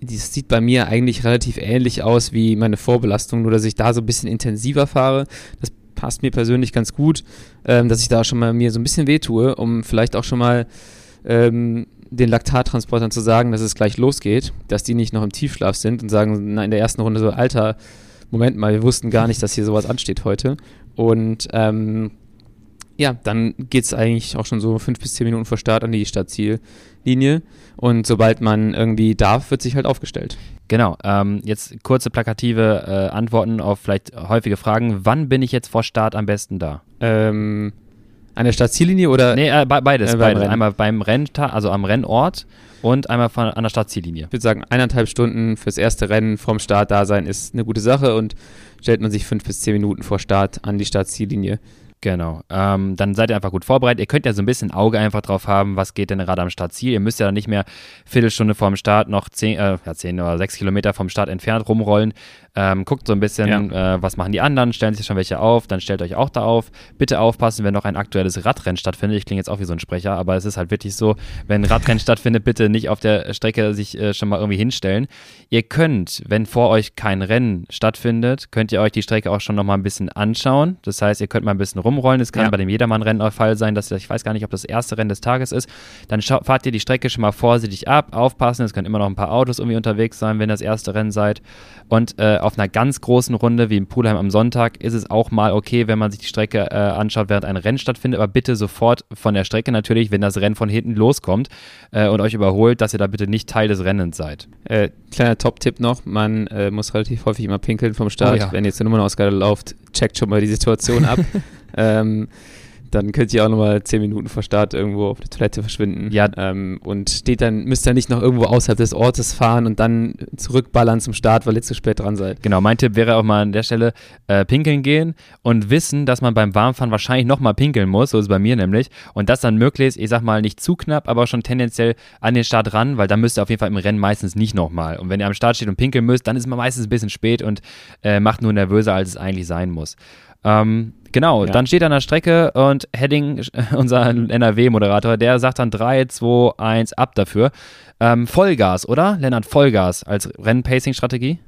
Das sieht bei mir eigentlich relativ ähnlich aus wie meine Vorbelastung, nur dass ich da so ein bisschen intensiver fahre. Das passt mir persönlich ganz gut, ähm, dass ich da schon mal mir so ein bisschen wehtue, um vielleicht auch schon mal ähm, den Laktattransportern zu sagen, dass es gleich losgeht, dass die nicht noch im Tiefschlaf sind und sagen na, in der ersten Runde so, Alter, Moment mal, wir wussten gar nicht, dass hier sowas ansteht heute. Und ähm, ja, dann geht es eigentlich auch schon so fünf bis zehn Minuten vor Start an die Startziellinie. Und sobald man irgendwie darf, wird sich halt aufgestellt. Genau. Ähm, jetzt kurze plakative äh, Antworten auf vielleicht häufige Fragen. Wann bin ich jetzt vor Start am besten da? Ähm, an der Startziellinie oder? Nee, äh, beides. Äh, beides. Einmal beim Renntag, also am Rennort und einmal von, an der Startziellinie. Ich würde sagen, eineinhalb Stunden fürs erste Rennen vom Start da sein ist eine gute Sache und stellt man sich fünf bis zehn Minuten vor Start an die Startziellinie. Genau. Ähm, dann seid ihr einfach gut vorbereitet. Ihr könnt ja so ein bisschen Auge einfach drauf haben, was geht denn gerade am Startziel. Ihr müsst ja dann nicht mehr Viertelstunde vorm Start noch zehn, äh, ja, zehn oder sechs Kilometer vom Start entfernt rumrollen. Ähm, guckt so ein bisschen, ja. äh, was machen die anderen, stellen sich schon welche auf, dann stellt euch auch da auf. Bitte aufpassen, wenn noch ein aktuelles Radrennen stattfindet. Ich klinge jetzt auch wie so ein Sprecher, aber es ist halt wirklich so, wenn ein Radrennen stattfindet, bitte nicht auf der Strecke sich äh, schon mal irgendwie hinstellen. Ihr könnt, wenn vor euch kein Rennen stattfindet, könnt ihr euch die Strecke auch schon noch mal ein bisschen anschauen. Das heißt, ihr könnt mal ein bisschen rumrollen. Es kann ja. bei dem Jedermann-Rennen auch Fall sein, dass ich weiß gar nicht, ob das erste Rennen des Tages ist. Dann fahrt ihr die Strecke schon mal vorsichtig ab, aufpassen. Es können immer noch ein paar Autos irgendwie unterwegs sein, wenn das erste Rennen seid. Und äh, auf einer ganz großen Runde wie in Pulheim am Sonntag ist es auch mal okay, wenn man sich die Strecke äh, anschaut, während ein Rennen stattfindet. Aber bitte sofort von der Strecke natürlich, wenn das Rennen von hinten loskommt äh, und euch überholt, dass ihr da bitte nicht Teil des Rennens seid. Äh, kleiner Top-Tipp noch: Man äh, muss relativ häufig immer pinkeln vom Start. Oh, ja. Wenn ihr zur Nummernausgabe lauft, checkt schon mal die Situation ab. ähm, dann könnt ihr auch nochmal zehn Minuten vor Start irgendwo auf der Toilette verschwinden. Ja. Ähm, und steht dann, müsst ihr nicht noch irgendwo außerhalb des Ortes fahren und dann zurückballern zum Start, weil ihr zu spät dran seid. Genau, mein Tipp wäre auch mal an der Stelle äh, pinkeln gehen und wissen, dass man beim Warmfahren wahrscheinlich nochmal pinkeln muss, so ist es bei mir nämlich. Und das dann möglichst, ich sag mal, nicht zu knapp, aber schon tendenziell an den Start ran, weil dann müsst ihr auf jeden Fall im Rennen meistens nicht nochmal. Und wenn ihr am Start steht und pinkeln müsst, dann ist man meistens ein bisschen spät und äh, macht nur nervöser, als es eigentlich sein muss. Ähm, Genau, ja. dann steht er an der Strecke und Heading, unser NRW-Moderator, der sagt dann 3, 2, 1 ab dafür. Ähm, Vollgas, oder? Lennart, Vollgas als Rennpacing-Strategie?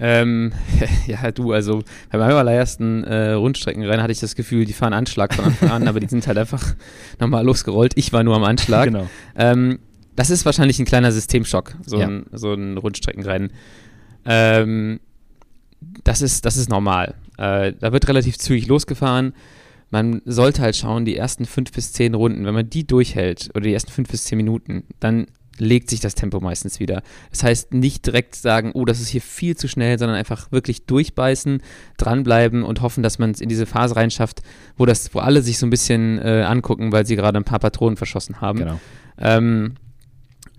Ähm, ja, du, also bei meinem allerersten äh, Rundstreckenrennen hatte ich das Gefühl, die fahren Anschlag von Anfang an, aber die sind halt einfach nochmal losgerollt. Ich war nur am Anschlag. genau. Ähm, das ist wahrscheinlich ein kleiner Systemschock, so, ja. ein, so ein Rundstreckenrennen. Ähm, das ist, das ist normal. Äh, da wird relativ zügig losgefahren. Man sollte halt schauen, die ersten fünf bis zehn Runden, wenn man die durchhält, oder die ersten fünf bis zehn Minuten, dann legt sich das Tempo meistens wieder. Das heißt, nicht direkt sagen, oh, das ist hier viel zu schnell, sondern einfach wirklich durchbeißen, dranbleiben und hoffen, dass man es in diese Phase reinschafft, wo das, wo alle sich so ein bisschen äh, angucken, weil sie gerade ein paar Patronen verschossen haben. Genau. Ähm,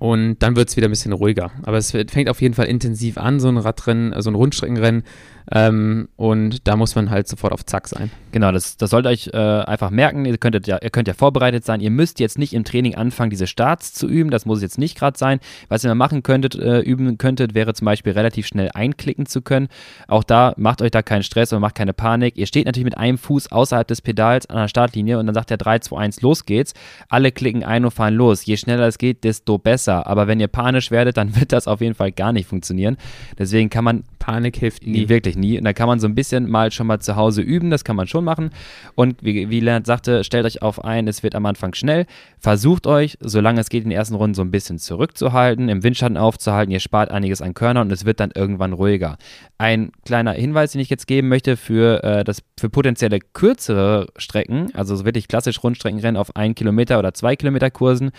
und dann wird es wieder ein bisschen ruhiger. Aber es fängt auf jeden Fall intensiv an, so ein Radrennen, so ein Rundstreckenrennen. Ähm, und da muss man halt sofort auf Zack sein. Genau, das, das sollt ihr euch äh, einfach merken. Ihr, könntet ja, ihr könnt ja vorbereitet sein. Ihr müsst jetzt nicht im Training anfangen, diese Starts zu üben. Das muss jetzt nicht gerade sein. Was ihr mal machen könntet, äh, üben könntet, wäre zum Beispiel relativ schnell einklicken zu können. Auch da macht euch da keinen Stress und macht keine Panik. Ihr steht natürlich mit einem Fuß außerhalb des Pedals an der Startlinie und dann sagt der 3, 2, 1, los geht's. Alle klicken ein und fahren los. Je schneller es geht, desto besser. Aber wenn ihr panisch werdet, dann wird das auf jeden Fall gar nicht funktionieren. Deswegen kann man Panik hilft nie. Wirklich nie. Und da kann man so ein bisschen mal schon mal zu Hause üben, das kann man schon machen. Und wie, wie Lennart sagte, stellt euch auf ein, es wird am Anfang schnell. Versucht euch, solange es geht, in den ersten Runden so ein bisschen zurückzuhalten, im Windschatten aufzuhalten. Ihr spart einiges an Körner und es wird dann irgendwann ruhiger. Ein kleiner Hinweis, den ich jetzt geben möchte für, äh, das, für potenzielle kürzere Strecken, also so wirklich klassisch Rundstreckenrennen auf ein Kilometer oder zwei Kilometer Kursen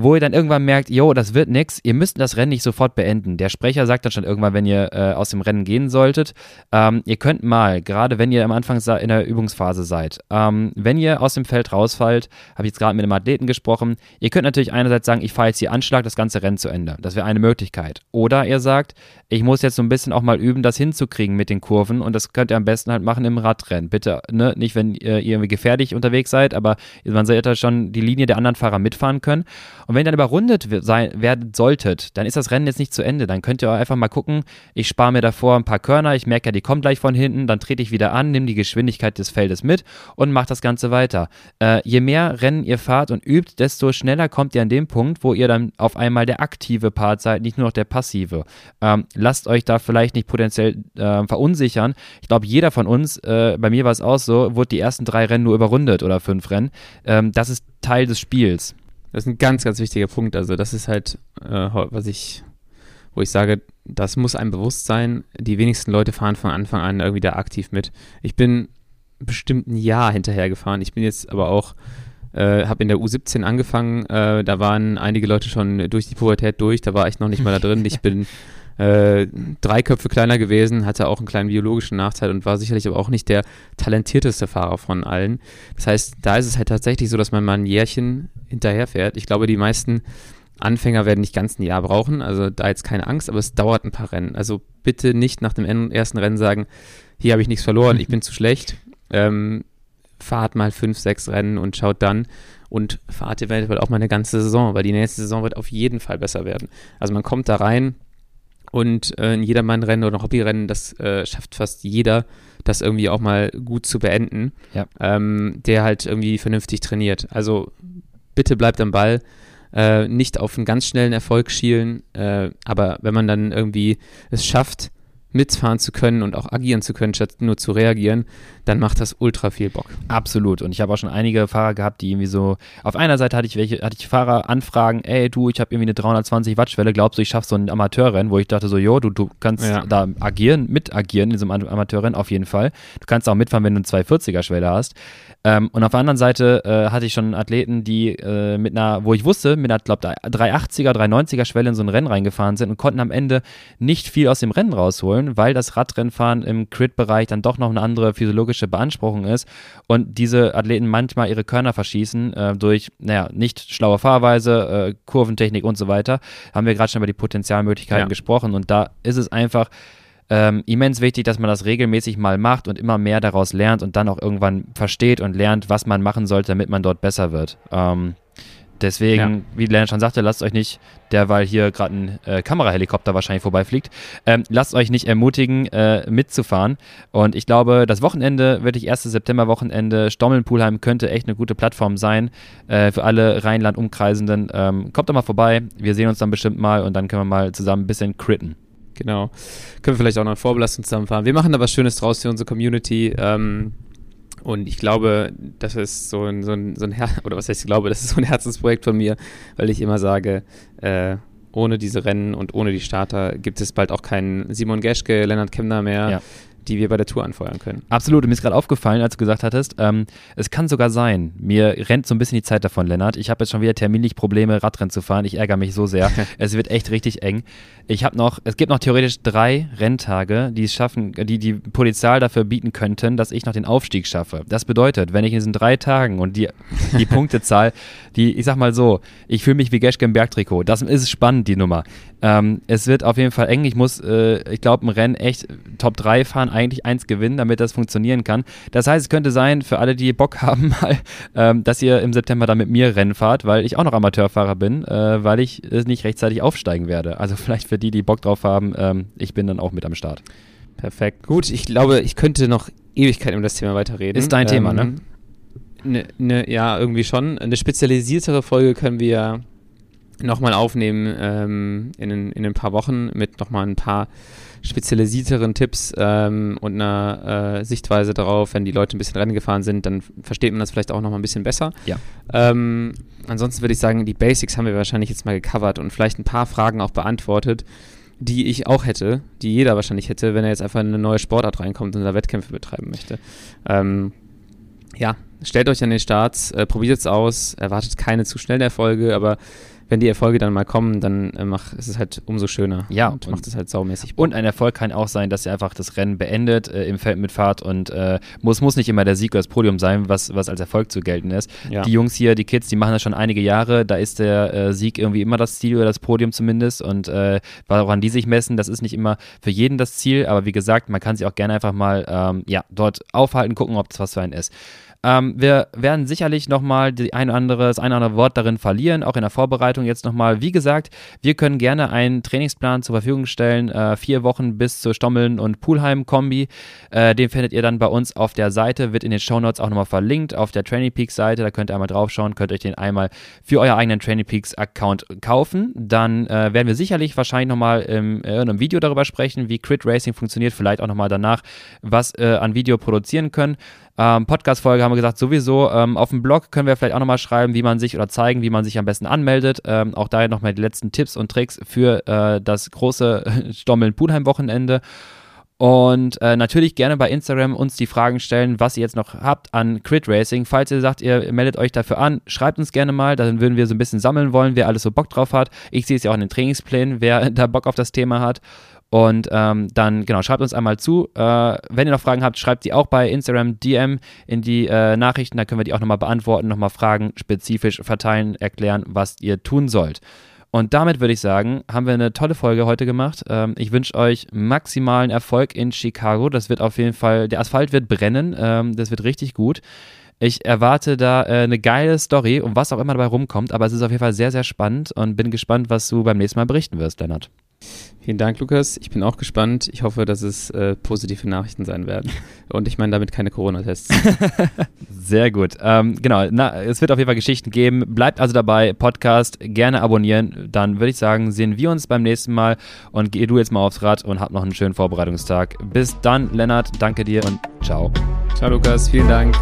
wo ihr dann irgendwann merkt, jo, das wird nix, ihr müsst das Rennen nicht sofort beenden. Der Sprecher sagt dann schon irgendwann, wenn ihr äh, aus dem Rennen gehen solltet, ähm, ihr könnt mal, gerade wenn ihr am Anfang in der Übungsphase seid, ähm, wenn ihr aus dem Feld rausfallt, habe ich jetzt gerade mit einem Athleten gesprochen, ihr könnt natürlich einerseits sagen, ich fahre jetzt hier Anschlag, das ganze Rennen zu Ende. Das wäre eine Möglichkeit. Oder ihr sagt, ich muss jetzt so ein bisschen auch mal üben, das hinzukriegen mit den Kurven und das könnt ihr am besten halt machen im Radrennen. Bitte, ne, nicht wenn ihr irgendwie gefährlich unterwegs seid, aber man sollte schon die Linie der anderen Fahrer mitfahren können. Und wenn ihr dann überrundet sein, werden solltet, dann ist das Rennen jetzt nicht zu Ende. Dann könnt ihr einfach mal gucken, ich spare mir davor ein paar Körner, ich merke ja, die kommen gleich von hinten, dann trete ich wieder an, nehme die Geschwindigkeit des Feldes mit und mache das Ganze weiter. Äh, je mehr Rennen ihr fahrt und übt, desto schneller kommt ihr an den Punkt, wo ihr dann auf einmal der aktive Part seid, nicht nur noch der passive. Ähm, lasst euch da vielleicht nicht potenziell äh, verunsichern. Ich glaube, jeder von uns, äh, bei mir war es auch so, wurde die ersten drei Rennen nur überrundet oder fünf Rennen. Ähm, das ist Teil des Spiels. Das ist ein ganz, ganz wichtiger Punkt. Also, das ist halt, äh, was ich, wo ich sage, das muss einem bewusst sein. Die wenigsten Leute fahren von Anfang an irgendwie da aktiv mit. Ich bin bestimmt ein Jahr hinterher gefahren. Ich bin jetzt aber auch, äh, habe in der U17 angefangen. Äh, da waren einige Leute schon durch die Pubertät durch. Da war ich noch nicht mal da drin. Ich bin äh, drei Köpfe kleiner gewesen, hatte auch einen kleinen biologischen Nachteil und war sicherlich aber auch nicht der talentierteste Fahrer von allen. Das heißt, da ist es halt tatsächlich so, dass man mal ein Jährchen hinterherfährt. Ich glaube, die meisten Anfänger werden nicht ganz ein Jahr brauchen, also da jetzt keine Angst, aber es dauert ein paar Rennen. Also bitte nicht nach dem ersten Rennen sagen, hier habe ich nichts verloren, ich bin zu schlecht. Ähm, fahrt mal fünf, sechs Rennen und schaut dann und fahrt eventuell auch mal eine ganze Saison, weil die nächste Saison wird auf jeden Fall besser werden. Also man kommt da rein, und äh, ein Jedermann-Rennen oder ein Hobbyrennen, das äh, schafft fast jeder, das irgendwie auch mal gut zu beenden, ja. ähm, der halt irgendwie vernünftig trainiert. Also bitte bleibt am Ball, äh, nicht auf einen ganz schnellen Erfolg schielen, äh, aber wenn man dann irgendwie es schafft, mitfahren zu können und auch agieren zu können, statt nur zu reagieren, dann macht das ultra viel Bock. Absolut. Und ich habe auch schon einige Fahrer gehabt, die irgendwie so, auf einer Seite hatte ich welche, hatte ich Fahrer anfragen, ey du, ich habe irgendwie eine 320 Watt Schwelle, glaubst du, ich schaffe so ein Amateurrennen, wo ich dachte so, jo, du, du kannst ja. da agieren, mit agieren in diesem Amateurrennen auf jeden Fall. Du kannst auch mitfahren, wenn du eine 240er Schwelle hast. Ähm, und auf der anderen Seite äh, hatte ich schon Athleten, die äh, mit einer, wo ich wusste, mit einer, glaube 380er, 390er Schwelle in so ein Rennen reingefahren sind und konnten am Ende nicht viel aus dem Rennen rausholen, weil das Radrennfahren im Crit-Bereich dann doch noch eine andere physiologische Beanspruchung ist und diese Athleten manchmal ihre Körner verschießen äh, durch, naja, nicht schlaue Fahrweise, äh, Kurventechnik und so weiter. Haben wir gerade schon über die Potenzialmöglichkeiten ja. gesprochen und da ist es einfach ähm, immens wichtig, dass man das regelmäßig mal macht und immer mehr daraus lernt und dann auch irgendwann versteht und lernt, was man machen sollte, damit man dort besser wird. Ähm, deswegen, ja. wie Lennart schon sagte, lasst euch nicht, derweil hier gerade ein äh, Kamerahelikopter wahrscheinlich vorbeifliegt, ähm, lasst euch nicht ermutigen, äh, mitzufahren. Und ich glaube, das Wochenende, wirklich 1. September-Wochenende, Stommeln-Pulheim könnte echt eine gute Plattform sein äh, für alle Rheinland-Umkreisenden. Ähm, kommt doch mal vorbei, wir sehen uns dann bestimmt mal und dann können wir mal zusammen ein bisschen critten. Genau. Können wir vielleicht auch noch eine Vorbelastung zusammenfahren. Wir machen da was Schönes draus für unsere Community. Ähm, und ich glaube, das ist so ein, so ein, so ein Her oder was heißt ich glaube, das ist so ein Herzensprojekt von mir, weil ich immer sage, äh, ohne diese Rennen und ohne die Starter gibt es bald auch keinen Simon Geschke, Lennart Kemner mehr. Ja die wir bei der Tour anfeuern können. Absolut. Mir ist gerade aufgefallen, als du gesagt hattest, ähm, es kann sogar sein, mir rennt so ein bisschen die Zeit davon, Lennart. Ich habe jetzt schon wieder terminlich Probleme, Radrennen zu fahren. Ich ärgere mich so sehr. es wird echt richtig eng. Ich habe noch, es gibt noch theoretisch drei Renntage, die es schaffen, die die Potenzial dafür bieten könnten, dass ich noch den Aufstieg schaffe. Das bedeutet, wenn ich in diesen drei Tagen und die, die Punktezahl, die, ich sag mal so, ich fühle mich wie Geschke im Bergtrikot. Das ist spannend, die Nummer. Ähm, es wird auf jeden Fall eng. Ich muss, äh, ich glaube, ein Rennen echt Top 3 fahren, eigentlich eins gewinnen, damit das funktionieren kann. Das heißt, es könnte sein, für alle, die Bock haben, mal, ähm, dass ihr im September dann mit mir Rennen fahrt, weil ich auch noch Amateurfahrer bin, äh, weil ich äh, nicht rechtzeitig aufsteigen werde. Also vielleicht für die, die Bock drauf haben, ähm, ich bin dann auch mit am Start. Perfekt. Gut, ich glaube, ich könnte noch Ewigkeit um das Thema weiterreden. Ist dein Thema, ne? Ne, ne? Ja, irgendwie schon. Eine spezialisiertere Folge können wir nochmal aufnehmen ähm, in, in ein paar Wochen mit nochmal ein paar spezialisierteren Tipps ähm, und einer äh, Sichtweise darauf, wenn die Leute ein bisschen Rennen gefahren sind, dann versteht man das vielleicht auch nochmal ein bisschen besser. Ja. Ähm, ansonsten würde ich sagen, die Basics haben wir wahrscheinlich jetzt mal gecovert und vielleicht ein paar Fragen auch beantwortet, die ich auch hätte, die jeder wahrscheinlich hätte, wenn er jetzt einfach in eine neue Sportart reinkommt und da Wettkämpfe betreiben möchte. Ähm, ja, stellt euch an den Starts, äh, probiert es aus, erwartet keine zu schnellen Erfolge, aber wenn die Erfolge dann mal kommen, dann äh, mach, ist es halt umso schöner. Ja. Und, und macht es halt saumäßig. Und ein Erfolg kann auch sein, dass er einfach das Rennen beendet äh, im Feld mit Fahrt und äh, muss, muss nicht immer der Sieg oder das Podium sein, was, was als Erfolg zu gelten ist. Ja. Die Jungs hier, die Kids, die machen das schon einige Jahre. Da ist der äh, Sieg irgendwie immer das Ziel oder das Podium zumindest. Und äh, woran die sich messen, das ist nicht immer für jeden das Ziel. Aber wie gesagt, man kann sich auch gerne einfach mal ähm, ja, dort aufhalten, gucken, ob das was für einen ist. Ähm, wir werden sicherlich nochmal das ein oder andere Wort darin verlieren, auch in der Vorbereitung jetzt nochmal. Wie gesagt, wir können gerne einen Trainingsplan zur Verfügung stellen, äh, vier Wochen bis zur Stommeln- und Poolheim-Kombi. Äh, den findet ihr dann bei uns auf der Seite, wird in den Shownotes auch nochmal verlinkt, auf der Training Peaks Seite, da könnt ihr einmal draufschauen, könnt euch den einmal für euer eigenen Training Peaks Account kaufen. Dann äh, werden wir sicherlich wahrscheinlich nochmal in einem Video darüber sprechen, wie Crit Racing funktioniert, vielleicht auch nochmal danach, was äh, an Video produzieren können. Ähm, Podcast-Folge haben wir gesagt, sowieso. Ähm, auf dem Blog können wir vielleicht auch nochmal schreiben, wie man sich oder zeigen, wie man sich am besten anmeldet. Ähm, auch daher nochmal die letzten Tipps und Tricks für äh, das große Stommeln-Pudheim-Wochenende. Und äh, natürlich gerne bei Instagram uns die Fragen stellen, was ihr jetzt noch habt an Crit Racing. Falls ihr sagt, ihr meldet euch dafür an, schreibt uns gerne mal. Dann würden wir so ein bisschen sammeln wollen, wer alles so Bock drauf hat. Ich sehe es ja auch in den Trainingsplänen, wer da Bock auf das Thema hat. Und ähm, dann, genau, schreibt uns einmal zu. Äh, wenn ihr noch Fragen habt, schreibt sie auch bei Instagram DM in die äh, Nachrichten. Da können wir die auch nochmal beantworten, nochmal Fragen spezifisch verteilen, erklären, was ihr tun sollt. Und damit würde ich sagen, haben wir eine tolle Folge heute gemacht. Ähm, ich wünsche euch maximalen Erfolg in Chicago. Das wird auf jeden Fall, der Asphalt wird brennen. Ähm, das wird richtig gut. Ich erwarte da äh, eine geile Story und was auch immer dabei rumkommt, aber es ist auf jeden Fall sehr, sehr spannend und bin gespannt, was du beim nächsten Mal berichten wirst, Lennart. Vielen Dank, Lukas. Ich bin auch gespannt. Ich hoffe, dass es äh, positive Nachrichten sein werden. Und ich meine damit keine Corona-Tests. Sehr gut. Ähm, genau, na, es wird auf jeden Fall Geschichten geben. Bleibt also dabei. Podcast gerne abonnieren. Dann würde ich sagen, sehen wir uns beim nächsten Mal. Und geh du jetzt mal aufs Rad und hab noch einen schönen Vorbereitungstag. Bis dann, Lennart. Danke dir und ciao. Ciao, Lukas. Vielen Dank.